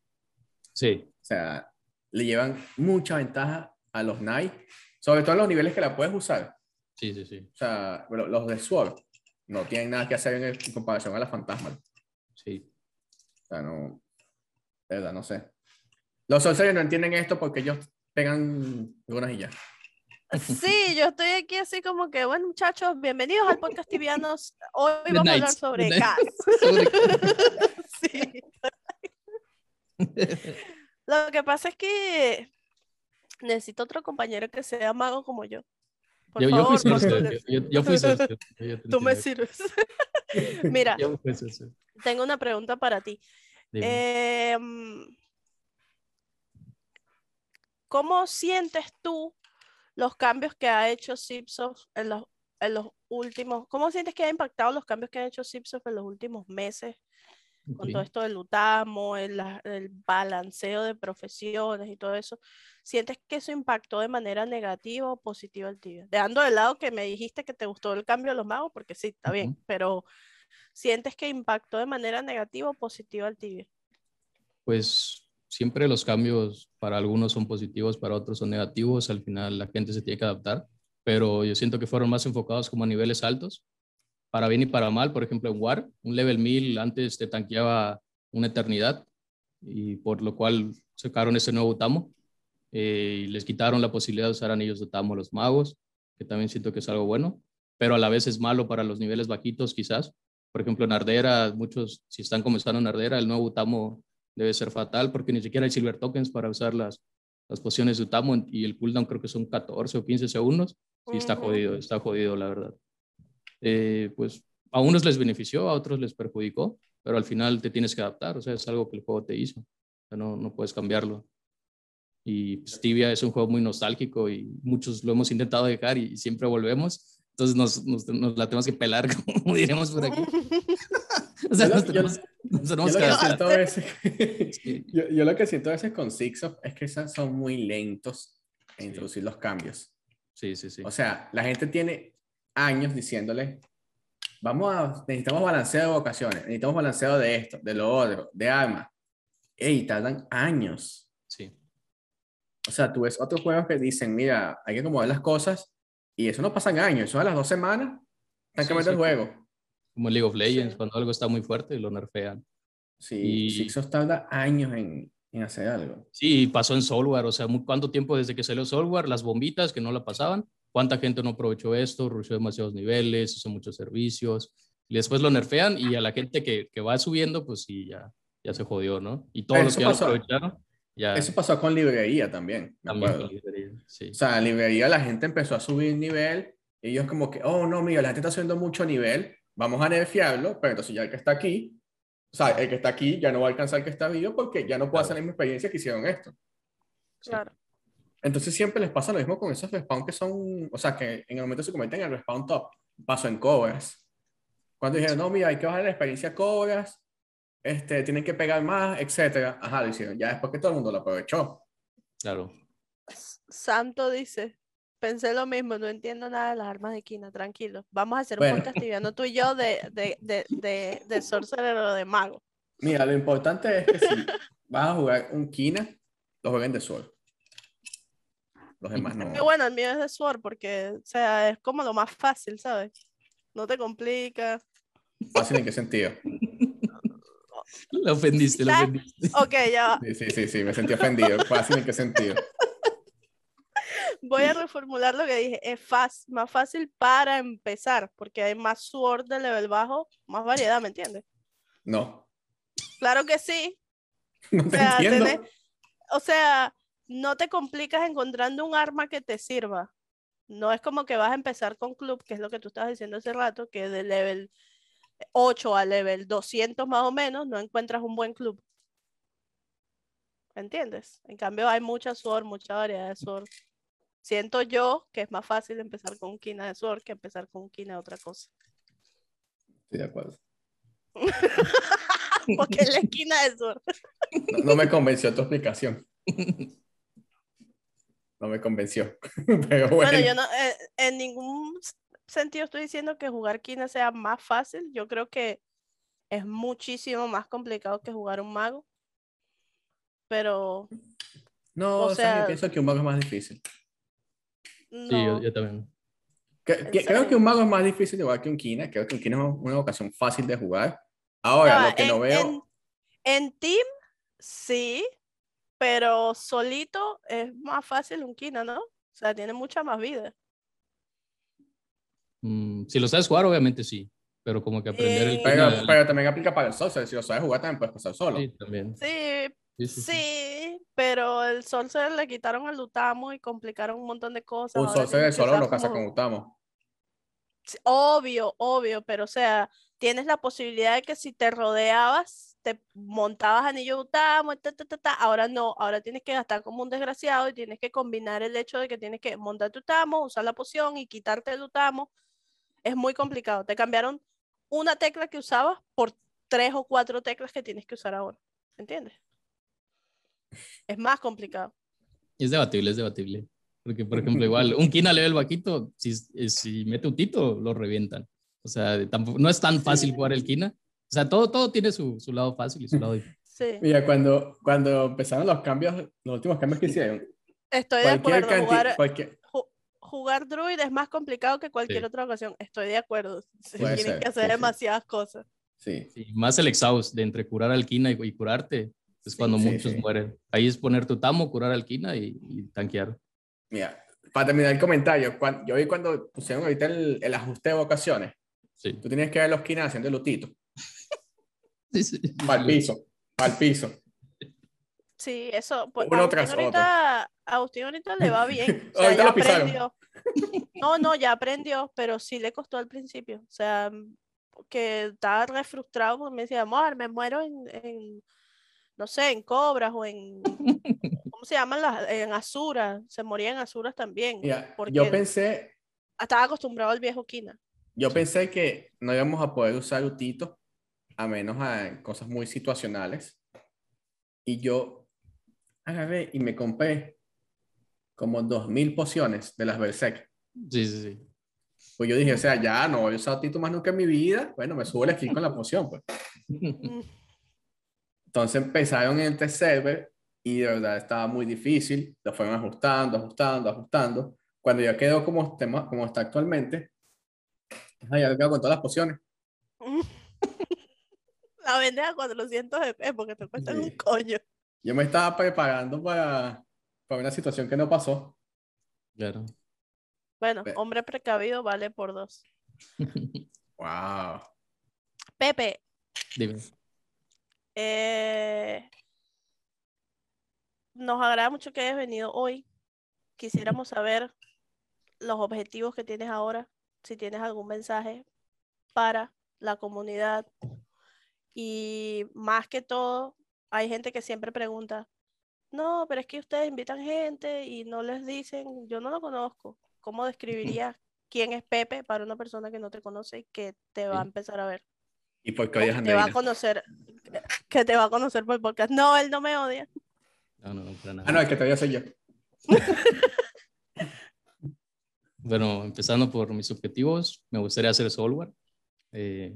Sí, o sea, le llevan mucha ventaja a los Knight, sobre todo en los niveles que la puedes usar. sí, sí, sí. O sea, pero los de Sword no tienen nada que hacer en, en comparación a la Fantasmal. O sí. sea, no, de verdad, no sé. Los Sorcerers no entienden esto porque ellos pegan runas y ya. Sí, yo estoy aquí así como que, bueno, muchachos, bienvenidos al podcast Tibianos. Hoy vamos a hablar sobre gas. Sí. Lo que pasa es que necesito otro compañero que sea mago como yo. Por Yo, yo favor, fui socio. póngale- Yo, fui socio. Yo Tú me sirves. Mira, Yo fui socio. tengo una pregunta para ti. Em, ¿cómo sientes tú los cambios que ha hecho Zipsoft en los, en los últimos, cómo sientes que ha impactado los cambios que ha hecho Zipsoft en los últimos meses con todo esto del Lutamo, el, la- el balanceo de profesiones y todo eso? ¿Sientes que eso impactó de manera negativa o positiva al tibia? Dejando de lado que me dijiste que te gustó el cambio de los magos, porque sí, está bien, Ujú. pero ¿sientes que impactó de manera negativa o positiva al tibia? Pues siempre los cambios para algunos son positivos, para otros son negativos. Al final la gente se tiene que adaptar, pero yo siento que fueron más enfocados como a niveles altos, para bien y para mal. Por ejemplo, en War, un level 1000 antes te tanqueaba una eternidad y por lo cual sacaron ese nuevo Tamo eh, y les quitaron la posibilidad de usar anillos de Tamo a los magos, que también siento que es algo bueno, pero a la vez es malo para los niveles bajitos quizás. Por ejemplo, en Ardera, muchos, si están comenzando en Ardera, el nuevo Tamo debe ser fatal porque ni siquiera hay silver tokens para usar las, las pociones de Utamo y el cooldown creo que son 14 o 15 segundos. Sí, está jodido, está jodido, la verdad. Eh, pues a unos les benefició, a otros les perjudicó, pero al final te tienes que adaptar, o sea, es algo que el juego te hizo, o sea, no, no puedes cambiarlo. Y pues, Tibia es un juego muy nostálgico y muchos lo hemos intentado dejar y, siempre volvemos, entonces nos, nos, nos la tenemos que pelar, como diremos por aquí. O sea, Yo nos yo- tenemos, Yo tenemos lo que que siento a veces, yo, yo lo que siento a veces con Sixof es que son muy lentos en Sí. introducir los cambios. Sí, sí, sí. O sea, la gente tiene años diciéndole, vamos a, necesitamos balanceo de vocaciones, necesitamos balanceo de esto, de lo otro, de armas. Ey, tardan años. sí. O sea, tú ves otros juegos que dicen, mira, hay que acomodar las cosas y eso no pasa en años, eso a las dos semanas están Sí, cambiando el sí. juego. Como League of Legends, Sí. cuando algo está muy fuerte, lo nerfean. Sí, Y- Sixof tarda años en, en hacer algo. Sí, pasó en Soulware, o sea, ¿cuánto tiempo desde que salió Soulware? Las bombitas que no la pasaban, ¿cuánta gente no aprovechó esto? Rusheó demasiados niveles, hizo muchos servicios, y después lo nerfean y a la gente que, que va subiendo, pues sí, ya, ya se jodió, ¿no? Y todos Pero los eso que ya lo aprovecharon, Ya, Eso pasó con librería también, me también acuerdo. con librería, sí. O sea, en librería la gente empezó a subir nivel y ellos como que, oh, no, mira, la gente está subiendo mucho nivel, vamos a nerfearlo, pero entonces ya el que está aquí, o sea, el que está aquí ya no va a alcanzar el que está vivo porque ya no puede hacer la misma experiencia que hicieron esto. Claro. Entonces siempre les pasa lo mismo con esos respawn que son, o sea, que en el momento se convierten en el respawn top. Pasó en cobras. Cuando dijeron, no, mira, hay que bajar la experiencia cobras, este, tienen que pegar más, etcétera. Ajá, lo hicieron. Ya después que todo el mundo lo aprovechó. Claro. Santo dice, pensé lo mismo, no entiendo nada de las armas de Kina, tranquilo. Vamos a hacer un Bueno. podcast tibiano tú y yo de, de, de, de, de Sorcerer o de Mago. Mira, lo importante es que si vas a jugar un Kina, lo jueguen de Sword. Los demás no. Que bueno, el mío es de Sword porque, o sea, es como lo más fácil, ¿sabes? No te complica. Fácil en qué sentido. Lo ofendiste, lo ofendiste. Ok, ya va. Sí, sí, sí, sí, me sentí ofendido. Fácil en qué sentido. Voy a reformular lo que dije. Es fácil, más fácil para empezar, porque hay más Sword de level bajo, más variedad, ¿me entiendes? No, Claro que sí. no O te sea, entiendo. tenés- o sea, no te complicas encontrando un arma que te sirva. No es como que vas a empezar con club, que es lo que tú estabas diciendo hace rato, que de level 8 a level 200 más o menos, no encuentras un buen club. ¿Entiendes? En cambio, hay mucha sword, mucha variedad de sword. Siento yo que es más fácil empezar con un Kina de sword que empezar con un Kina de otra cosa. Estoy de acuerdo. Porque es la esquina de sword. No, no me convenció tu explicación. No me convenció. Pero bueno. Bueno, yo no, eh, en ningún sentido estoy diciendo que jugar Kina sea más fácil. Yo creo que es muchísimo más complicado que jugar un mago. Pero no, o o sea, yo pienso que un mago es más difícil. Sí, yo, yo también. Que- ¿En que- creo que un mago es más difícil igual que un Kina. Creo que un Kina es una ocasión fácil de jugar. Ahora, va, lo que no veo. En, en team, sí, pero solito es más fácil un Kina, ¿no? O sea, tiene mucha más vida. Mm, si lo sabes jugar, obviamente sí. Pero como que aprender el Eh, Pero, pero también aplica para el sorcerer. Si lo sabes jugar, también puedes pasar solo. Sí, también. Sí, Sí, sí, sí. sí, pero el Sorcerer le quitaron el Lutamo y complicaron un montón de cosas. un tienes que solo no casa como- con Utamo. Obvio, obvio, pero o sea, tienes la posibilidad de que si te rodeabas, te montabas anillo de Utamo, ta, ta, ta, ta, ahora no, ahora tienes que gastar como un desgraciado y tienes que combinar el hecho de que tienes que montar tu Utamo, usar la poción y quitarte el Utamo. Es muy complicado. Te cambiaron una tecla que usabas por tres o cuatro teclas que tienes que usar ahora. ¿Entiendes? Es más complicado. Es debatible, es debatible. Porque, por ejemplo, igual, un Kina level vaquito, si, si mete un Tito, lo revientan. O sea, tampoco, no es tan fácil jugar el Kina. O sea, todo, todo tiene su, su lado fácil y su lado difícil. Sí, Mira, cuando, cuando empezaron los cambios, los últimos cambios que hicieron, estoy de acuerdo. canti- Jugar, cualquier- ju- jugar druid es más complicado que cualquier Sí. otra ocasión. Estoy de acuerdo. Se Tienen ser, que hacer sí, sí. demasiadas cosas. Sí, Sí, más el exhaust de entre curar al Kina y, y curarte. Es cuando Sí, muchos sí. mueren. Ahí es poner tu tamo, curar al Kina y, y tanquear. mira, para terminar el comentario, cuan- yo vi cuando pusieron ahorita el, el ajuste de vocaciones, Sí. tú tienes que ver los kinas haciendo el lutito, El piso, el piso. Sí, eso. Pues, Uno otro. ahorita, Agustín ahorita le va bien. O sea, Ahorita ya lo pisaron. aprendió. No, no, ya aprendió, pero sí le costó al principio. O sea, que estaba re frustrado porque me decía, amor, me muero en, en, no sé, en cobras o en, ¿cómo se llaman las? En Azura. Se moría en Azuras también. Porque yo pensé, estaba acostumbrado al viejo Kina. yo pensé que no íbamos a poder usar lutito a menos a cosas muy situacionales. Y yo agarré y me compré como 2000 pociones de las Berserk. Sí, sí, sí. Pues yo dije, o sea, ya no voy a usar Tito más nunca en mi vida. Bueno, me subo el skill con la poción, pues. Entonces empezaron en el test server y de verdad estaba muy difícil. Lo fueron ajustando, ajustando, ajustando. Cuando ya quedó como, tema- como está actualmente, ya con todas las pociones. La vendes a 400 EP porque te cuestan un Sí. coño. Yo me estaba preparando para, para una situación que no pasó. Claro. Bueno, hombre precavido vale por dos. Wow. Pepe, Dime. eh, nos agrada mucho que hayas venido hoy. Quisiéramos saber los objetivos que tienes ahora, si tienes algún mensaje para la comunidad. Y más que todo, hay gente que siempre pregunta, no, pero es que ustedes invitan gente y no les dicen, yo no lo conozco. ¿Cómo describirías quién es Pepe para una persona que no te conoce y que te va a empezar a ver? ¿Y por qué O odias a que te va a conocer, que te va a conocer por el podcast. No, él no me odia. No, no, no, para nada. Ah, no, el que te odia soy yo. Bueno, empezando por mis objetivos, me gustaría hacer software, eh,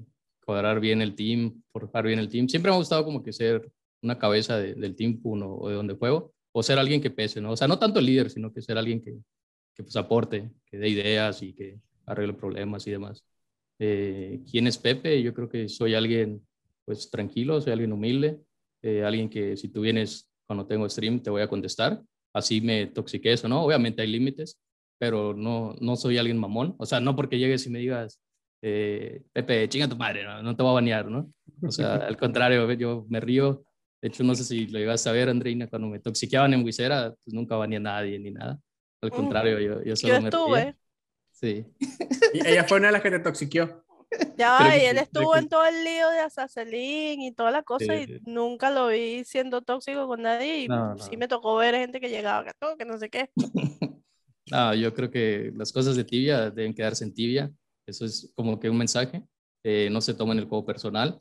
cuadrar bien el team, forjar bien el team. Siempre me ha gustado como que ser una cabeza de- del team uno o de donde juego, o ser alguien que pese, ¿no? O sea, no tanto el líder, sino que ser alguien que, que pues aporte, que dé ideas y que arregle problemas y demás. Eh, ¿Quién es Pepe? Yo creo que soy alguien pues tranquilo, soy alguien humilde, eh, alguien que si tú vienes cuando tengo stream te voy a contestar, así me toxiques o no, obviamente hay límites, pero no, no soy alguien mamón, o sea, no porque llegues y me digas, eh, Pepe, chinga tu madre, no, no te voy a banear, ¿no? O sea, al contrario, yo me río, de hecho no sé si lo llegas a ver, Andreina, cuando me toxiqueaban en Wizera, pues nunca baneé a nadie ni nada, al Mm. contrario, yo, yo solo Yo me estuve, reía. Sí, Y ella fue una de las que te toxiqueó. ya va, y él sí, estuvo que en todo el lío de Azazelín y toda la cosa Sí, y sí. nunca lo vi siendo tóxico con nadie y No, sí no. me tocó ver gente que llegaba que no sé qué. No, yo creo que las cosas de tibia deben quedarse en tibia. Eso es como que un mensaje. Eh, no se tomen el juego personal.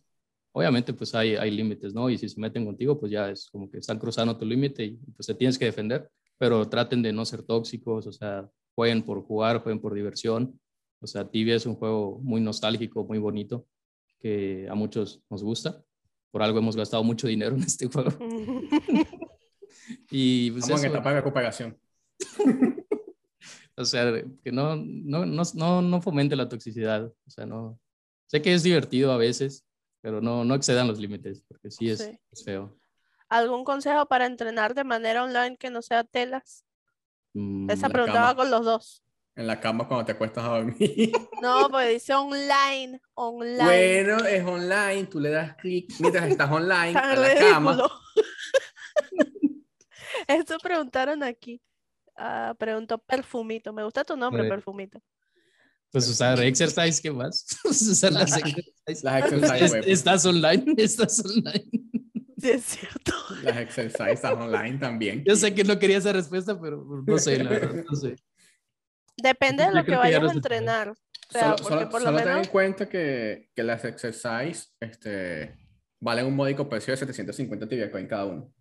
Obviamente, pues hay, hay límites, ¿no? Y si se meten contigo, pues ya es como que están cruzando tu límite y pues te tienes que defender. Pero traten de no ser tóxicos, o sea, jueguen por jugar, jueguen por diversión. O sea, tibia es un juego muy nostálgico, muy bonito, que a muchos nos gusta. Por algo hemos gastado mucho dinero en este juego. Y pues Vamos en eso, etapa de recuperación. o sea, que no, no, no, no, no fomente la toxicidad. O sea, no. Sé que es divertido a veces, pero no, no excedan los límites, porque sí es, Sí. es feo. ¿Algún consejo para entrenar de manera online que no sea telas? Mm, Esa preguntaba cama. con los dos. En la cama cuando te acuestas a dormir. No, pues dice online, online. Bueno, es online, tú le das clic mientras estás online Tan a la cama. Esto preguntaron aquí. Ah, preguntó Perfumito. Me gusta tu nombre, Perfumito. Pues usar exercise, ¿qué más? usar las exercise. Las exercise Es- web. estás online, estás online. Sí, es cierto. Las exercises online también. Yo sé que no quería esa respuesta, pero no sé, la verdad, no sé. Depende de lo que vayas a entrenar. O sea, Solo, porque solo- por lo solo ten menos en cuenta que, que las exercise este, valen un módico precio de 750 tibia coin cada uno.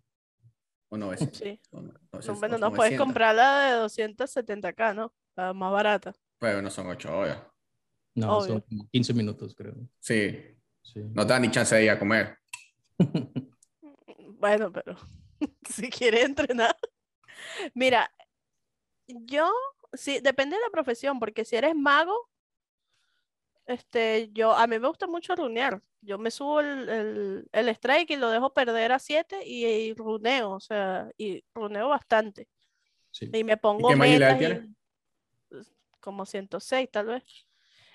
O 900. sí. o no- No, 900, bueno, no puedes 900, comprar la de 270k, ¿no? La más barata. Pero no son 8 horas. No, Obvio. son como 15 minutos, creo. Sí, Sí. no te dan ni chance de ir a comer. Bueno, pero si quieres entrenar. Mira, yo, sí, depende de la profesión, porque si eres mago, este, yo, a mí me gusta mucho runear. Yo me subo el, el, el strike y lo dejo perder a 7 y, y runeo, o sea, y runeo bastante. Sí. Y me pongo qué magilidad metas y- como 106 tal vez.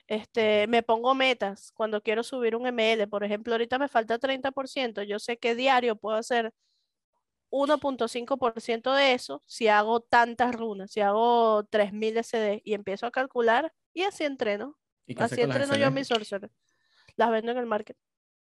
Este, me pongo metas cuando quiero subir un ML. Por ejemplo, ahorita me falta 30%. Yo sé que diario puedo hacer 1.5% de eso si hago tantas runas, si hago 3000 SD y empiezo a calcular y así entreno. ¿Y Así entreno yo mis sorcerer. Las vendo en el market.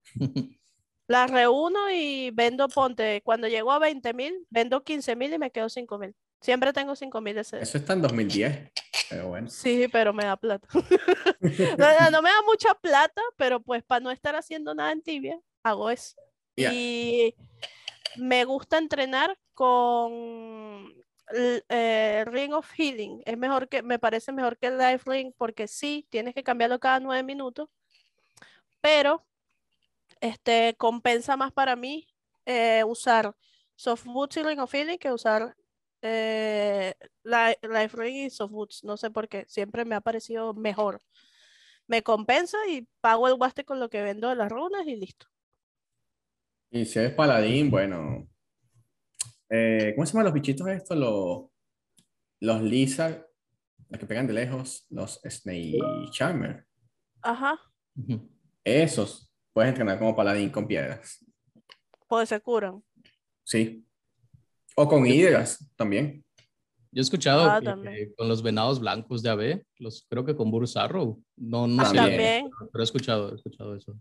Las reúno y vendo, ponte, cuando llego a 20.000, vendo 15.000 y me quedo 5.000. Siempre tengo 5.000 SD. Eso está en 2010. Pero bueno. Sí, pero me da plata. No, no, me da mucha plata, pero pues para no estar haciendo nada en tibia, hago eso. Ya. Y me gusta entrenar con eh, Ring of Healing. Es mejor que, me parece mejor que el Life Ring porque sí, tienes que cambiarlo cada nueve minutos, pero este compensa más para mí eh, usar Soft Boots y Ring of Healing que usar eh, Li- Life Ring y Soft Boots. No sé por qué, siempre me ha parecido mejor. Me compensa y pago el guaste con lo que vendo de las runas y listo. Y si eres paladín, bueno. Eh, ¿cómo se llaman los bichitos estos? Los, los lizard, los que pegan de lejos, los snake charmer. Ajá. Esos puedes entrenar como paladín con piedras. pues se curan. Sí. O con hidras también. Yo he escuchado Ah, que, también. con los venados blancos de AB, los, creo que con Burus Arrow. No, no Ah, sé, también. pero he escuchado, he escuchado eso.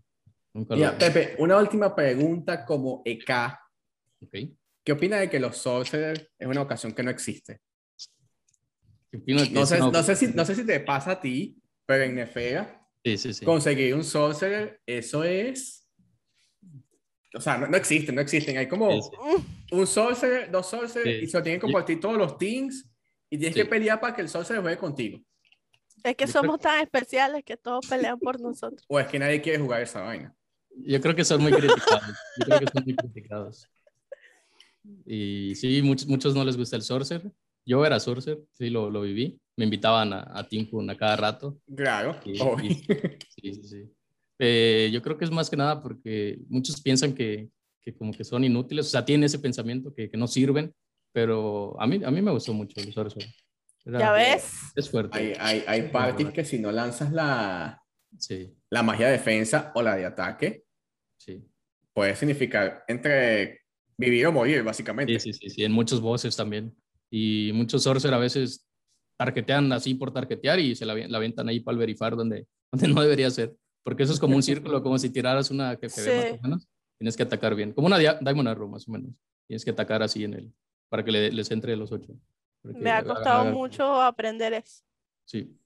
Nunca lo- Pepe, una última pregunta como EK. Ok. ¿Qué opina de que los sorcerers es una ocasión que no existe? ¿Qué opino de que No sé, no, sé si, no sé si te pasa a ti, pero en Nefega, Sí, sí, sí. conseguir un sorcerer, eso es... O sea, no, no existen, no existen. Hay como Sí, sí. un sorcerer, dos sorcerers, Sí. y se lo tienen que compartir todos los teams, y tienes Sí. que pelear para que el sorcerer juegue contigo. Es que somos tan especiales que todos pelean por nosotros. O es que nadie quiere jugar esa vaina. Yo creo que son muy criticados. Yo creo que son muy criticados. Y sí, muchos, muchos no les gusta el Sorcerer. Yo era Sorcerer, sí, lo, lo viví. Me invitaban a, a Team Kun a cada rato. Claro. Y- obvio. y- sí, sí, sí. Eh, yo creo que es más que nada porque muchos piensan que, que como que son inútiles, o sea, tienen ese pensamiento que, que no sirven, pero a mí, a mí me gustó mucho el Sorcerer. Era- ¿Ya ves? Es fuerte. Hay, hay, hay parties que si no lanzas la, Sí, la magia de defensa o la de ataque, sí. puede significar entre vivir o morir, básicamente. Sí, sí, sí, sí, en muchos bosses también. Y muchos sorcerer a veces targetean así por targetear y se la, la avientan ahí para el verifar donde, donde no debería ser. Porque eso es como un círculo, como si tiraras una que se ve más Sí. o menos. Tienes que atacar bien. Como una dia- Diamond Arrow, más o menos. Tienes que atacar así en el, para que le- les entre los ocho. Porque Me ha haga- costado haga- mucho aprender eso. Sí.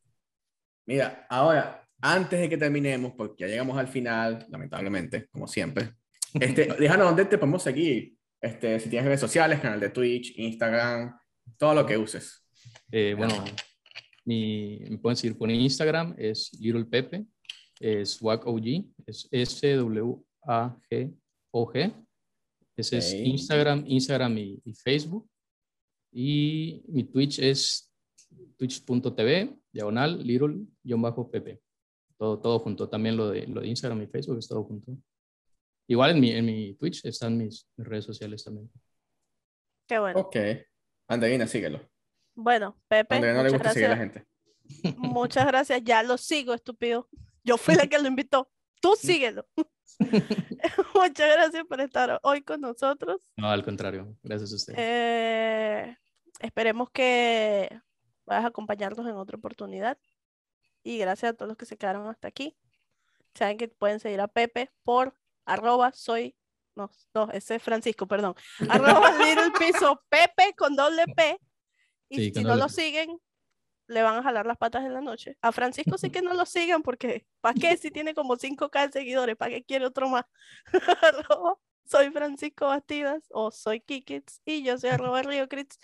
Mira, ahora, antes de que terminemos, porque ya llegamos al final, lamentablemente, como siempre, este, déjanos dónde te podemos seguir. Este, si tienes redes sociales, canal de Twitch, Instagram, todo lo que uses. Eh, bueno, mi, me pueden seguir por Instagram, es Little Pepe, es SwagOG, es S-W-A-G-O-G. Ese es Ok. Instagram, Instagram y, y Facebook. Y mi Twitch es twitch.tv, diagonal, little-pepe. Todo, todo junto. También lo de, lo de Instagram y Facebook es todo junto. Igual en mi, en mi Twitch están mis, mis redes sociales también. Qué bueno. Ok. Andreina, síguelo. Bueno, Pepe, Andreina no le muchas gusta seguir a la gracias. gente. Muchas gracias. Ya lo sigo, estúpido. Yo fui la que lo invitó. Tú síguelo. Muchas gracias por estar hoy con nosotros. No, al contrario. Gracias a ustedes. Eh, esperemos que puedas acompañarnos en otra oportunidad. Y gracias a todos los que se quedaron hasta aquí. Saben que pueden seguir a Pepe por arroba soy, no, no, ese es Francisco, perdón. Arroba little piso Pepe con doble P. Y Sí, si no doble lo siguen, le van a jalar las patas en la noche. A Francisco sí que no lo sigan porque ¿para qué? Si tiene como 5k de seguidores, ¿para qué quiere otro más? Arroba soy Francisco Bastidas o soy Kikits y yo soy arroba Río Crits.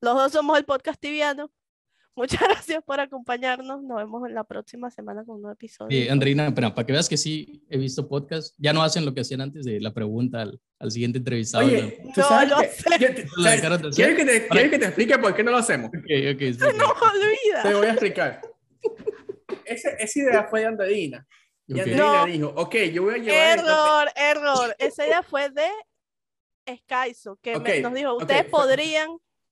Los dos somos el podcast tibiano. Muchas gracias por acompañarnos. Nos vemos en la próxima semana con un nuevo episodio. Sí, Andreina, pero para que veas que sí he visto podcast, ya no hacen lo que hacían antes de la pregunta al, al siguiente entrevistado. Oye, tú No sabes que- sé. yo te- Lo ¿sabes? dejaron de hacer. ¿Quieres que, te, que te explique por qué no lo hacemos? Ok, ok, espera. No olvida. Te voy a explicar. Ese- esa idea fue de Andreina. Y Ok. Andreina No. dijo, ok, yo voy a llevar... Error, error. Esa idea fue de Skyso, que me- nos dijo, ustedes podrían.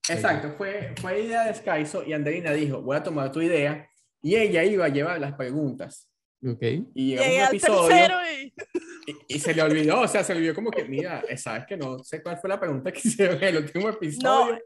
Exacto, fue, fue idea de Skyso y Andreina dijo, voy a tomar tu idea y ella iba a llevar las preguntas. Ok. Y Llegué un episodio y y, y se le olvidó, o sea, se le olvidó como que, mira, sabes que no sé cuál fue la pregunta que hicieron en el último episodio. no.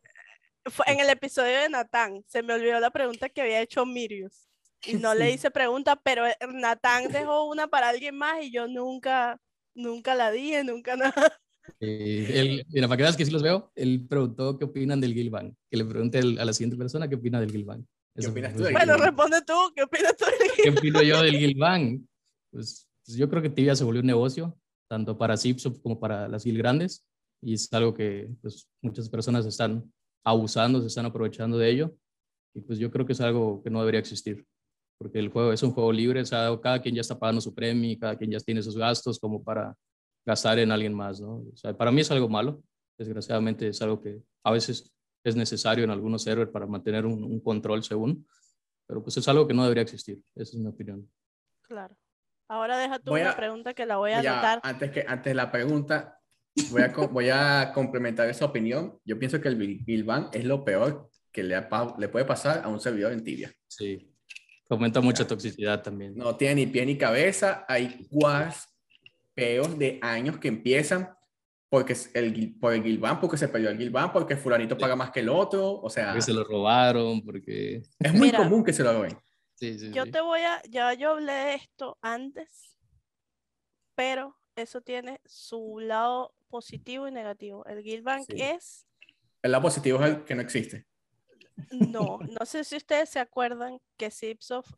Fue en el episodio de Natán. Se me olvidó la pregunta que había hecho Mirius. Y no le Sí. hice pregunta, pero eh, Natán dejó una para alguien más y yo nunca, nunca la dije, nunca nada. Eh, él- mira, para que veas que sí los veo, él preguntó qué opinan del Gilvan. Que le pregunte el- a la siguiente persona qué opina del Gilvan. ¿Qué opinas tú del Bueno, responde tú, ¿qué opinas tú? ¿Qué opino yo del Gilvan? Pues, pues yo creo que Tibia se volvió un negocio, tanto para Zipsop como para las Gil grandes, y es algo que pues, muchas personas están abusando, se están aprovechando de ello, y pues yo creo que es algo que no debería existir, porque el juego es un juego libre, o sea, cada quien ya está pagando su premio, cada quien ya tiene sus gastos como para gastar en alguien más, ¿no? O sea, para mí es algo malo, desgraciadamente es algo que a veces es necesario en algunos servers para mantener un, un control según, pero pues es algo que no debería existir, esa es mi opinión. Claro. Ahora deja tú Voy una a- pregunta que la voy a Ya, anotar. antes, que, antes de la pregunta, voy a, voy a complementar esa opinión. Yo pienso que el Bil- Bilban es lo peor que le, le puede pasar a un servidor en tibia. Sí, fomenta mucha toxicidad también. No tiene ni pie ni cabeza. Hay guas peos de años que empiezan porque es el, por el Gilvan, porque se perdió el Gilvan, porque fulanito paga más que el otro, o sea, Porque se lo robaron, porque... es muy Mira. común que se lo roben. Sí, sí, Yo sí. te voy a, ya yo hablé de esto antes, pero eso tiene su lado positivo y negativo. El Guildbank Sí. es, El lado positivo es el que no existe. no, no sé si ustedes se acuerdan que Zipsoft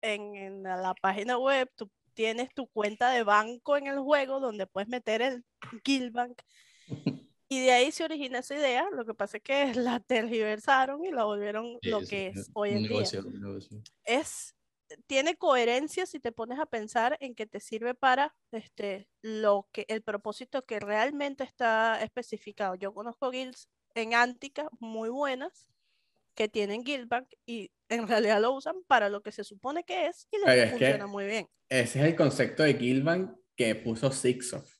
en, en la página web tú tienes tu cuenta de banco en el juego donde puedes meter el Guildbank y de ahí se origina esa idea. Lo que pasa es que la tergiversaron y la volvieron Sí, lo sí, que es hoy en día. negocio, un negocio. es, tiene coherencia si te pones a pensar en que te sirve para este, lo que, el propósito que realmente está especificado. Yo conozco guilds en Antica muy buenas que tienen Guildbank y en realidad lo usan para lo que se supone que es y les funciona muy bien. Ese es el concepto de Gilvan que puso Sixoft.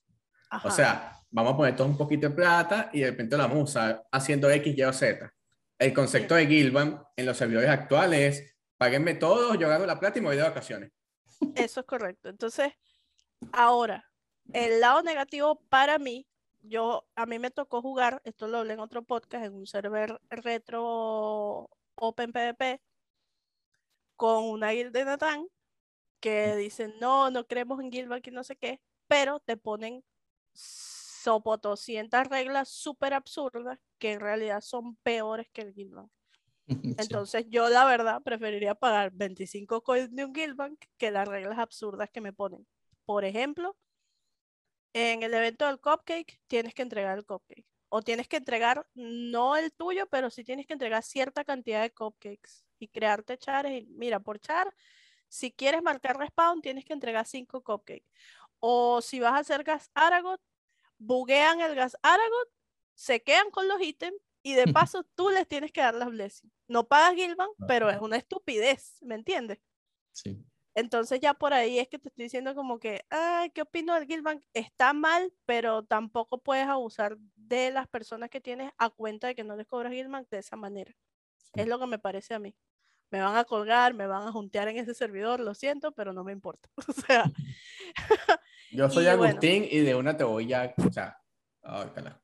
O sea, vamos a poner todo un poquito de plata y de repente la vamos a usar haciendo X, Y o Z. El concepto de Gilvan en los servidores actuales es, páguenme todos, yo gano la plata y me voy de vacaciones. Eso es correcto. Entonces, ahora, el lado negativo para mí, yo, a mí me tocó jugar, esto lo hablé en otro podcast, en un server retro Open PvP, con una guild de Natán, que dicen, no, no creemos en Guildbank y no sé qué, pero te ponen sopotoscientas reglas súper absurdas que en realidad son peores que el. Sí. Entonces yo la verdad preferiría pagar 25 coins de un Guildbank que las reglas absurdas que me ponen. Por ejemplo, en el evento del cupcake tienes que entregar el cupcake. O tienes que entregar, no el tuyo, pero sí tienes que entregar cierta cantidad de cupcakes y crearte chares. Y mira, por char, si quieres marcar respawn, tienes que entregar 5 cupcakes. O si vas a hacer gas Aragot, buguean el gas Aragot, se quedan con los ítems y de paso tú les tienes que dar las blessings. No pagas Gilban, pero es una estupidez, ¿me entiendes? Sí. Entonces ya por ahí es que te estoy diciendo como que, ay, ¿qué opino del Guildbank? Está mal, pero tampoco puedes abusar de las personas que tienes a cuenta de que no les cobras Guildbank de esa manera. Es lo que me parece a mí. Me van a colgar, me van a juntear en ese servidor, lo siento, pero no me importa. O sea, Yo soy Y bueno. Agustín y de una te voy a, o sea, cala.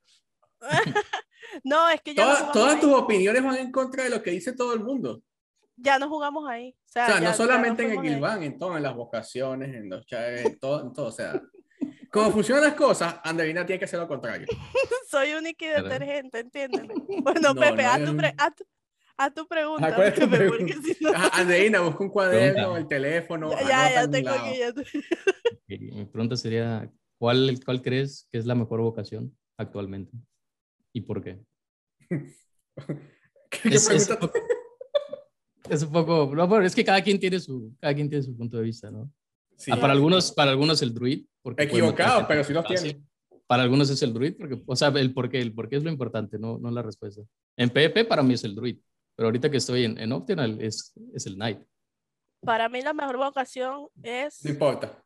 no, es que ya no Todas, tus opiniones van en contra de lo que dice todo el mundo. Ya no jugamos ahí. O sea, O sea, ya- no solamente en el. Gilvan, en todo, en las vocaciones, en los chaves, en todo, en todo. O sea, como funcionan las cosas, Andreina tiene que hacer lo contrario. Soy única y Claro. detergente, entiéndeme. Bueno, No, Pepe, no haz, es tu un- pre- haz tu- haz tu pregunta. Ajá, ¿cuál es tu Pepe, porque pregunta? si no- Andreina, busca un cuaderno, el teléfono. ya, ya, un tengo aquí. ya Mi pregunta sería, ¿cuál, ¿cuál crees que es la mejor vocación actualmente? ¿Y por qué? ¿Qué Es, es pregunta? un poco, es un poco- no, pero es que cada quien tiene su, cada quien tiene su punto de vista, ¿no? Sí, Ah, para algunos, para algunos el druid. porque Equivocado, pero los fácil. tiene. Para algunos es el druid, porque, o sea, el por qué, el por qué es lo importante, no, no la respuesta. En PvP para mí es el druid, pero ahorita que estoy en, en Optional es, es el knight. Para mí la mejor vocación es No importa.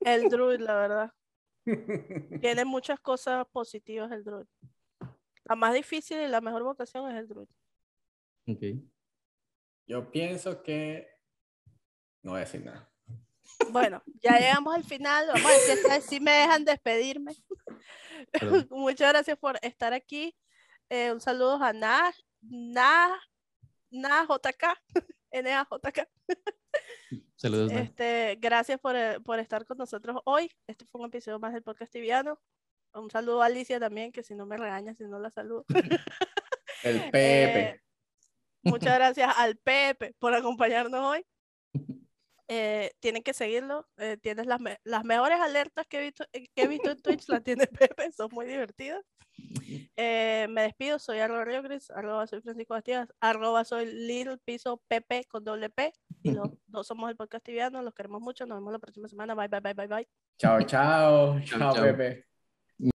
el druid, la verdad. Tiene muchas cosas positivas el druid. La más difícil y la mejor vocación es el druid. Ok. Yo pienso que. No voy a decir nada. Bueno, ya llegamos al final. Vamos a ver si me dejan despedirme. Perdón. Muchas gracias por estar aquí. Eh, un saludo a Na, Na, Na JK, NAJK. Saludos. Este, gracias por, eh, por estar con nosotros hoy. Este fue un episodio más del podcast tibiano. Un saludo a Alicia también, que si no me regaña, si no la saludo. El Pepe. Eh, muchas gracias al Pepe por acompañarnos hoy. Eh, tienen que seguirlo. eh, tienes las, me- las mejores alertas que he, visto, eh, que he visto en Twitch, las tiene Pepe, son muy divertidas. Eh, me despido, soy arroba Río Gris, arroba soy Francisco Bastidas, arroba soy Little Piso Pepe con doble P. Y los dos somos el podcast tibiano, los queremos mucho, nos vemos la próxima semana. Bye, bye, bye, bye, bye. Chao, chao. Chao, Chao, chao. Pepe.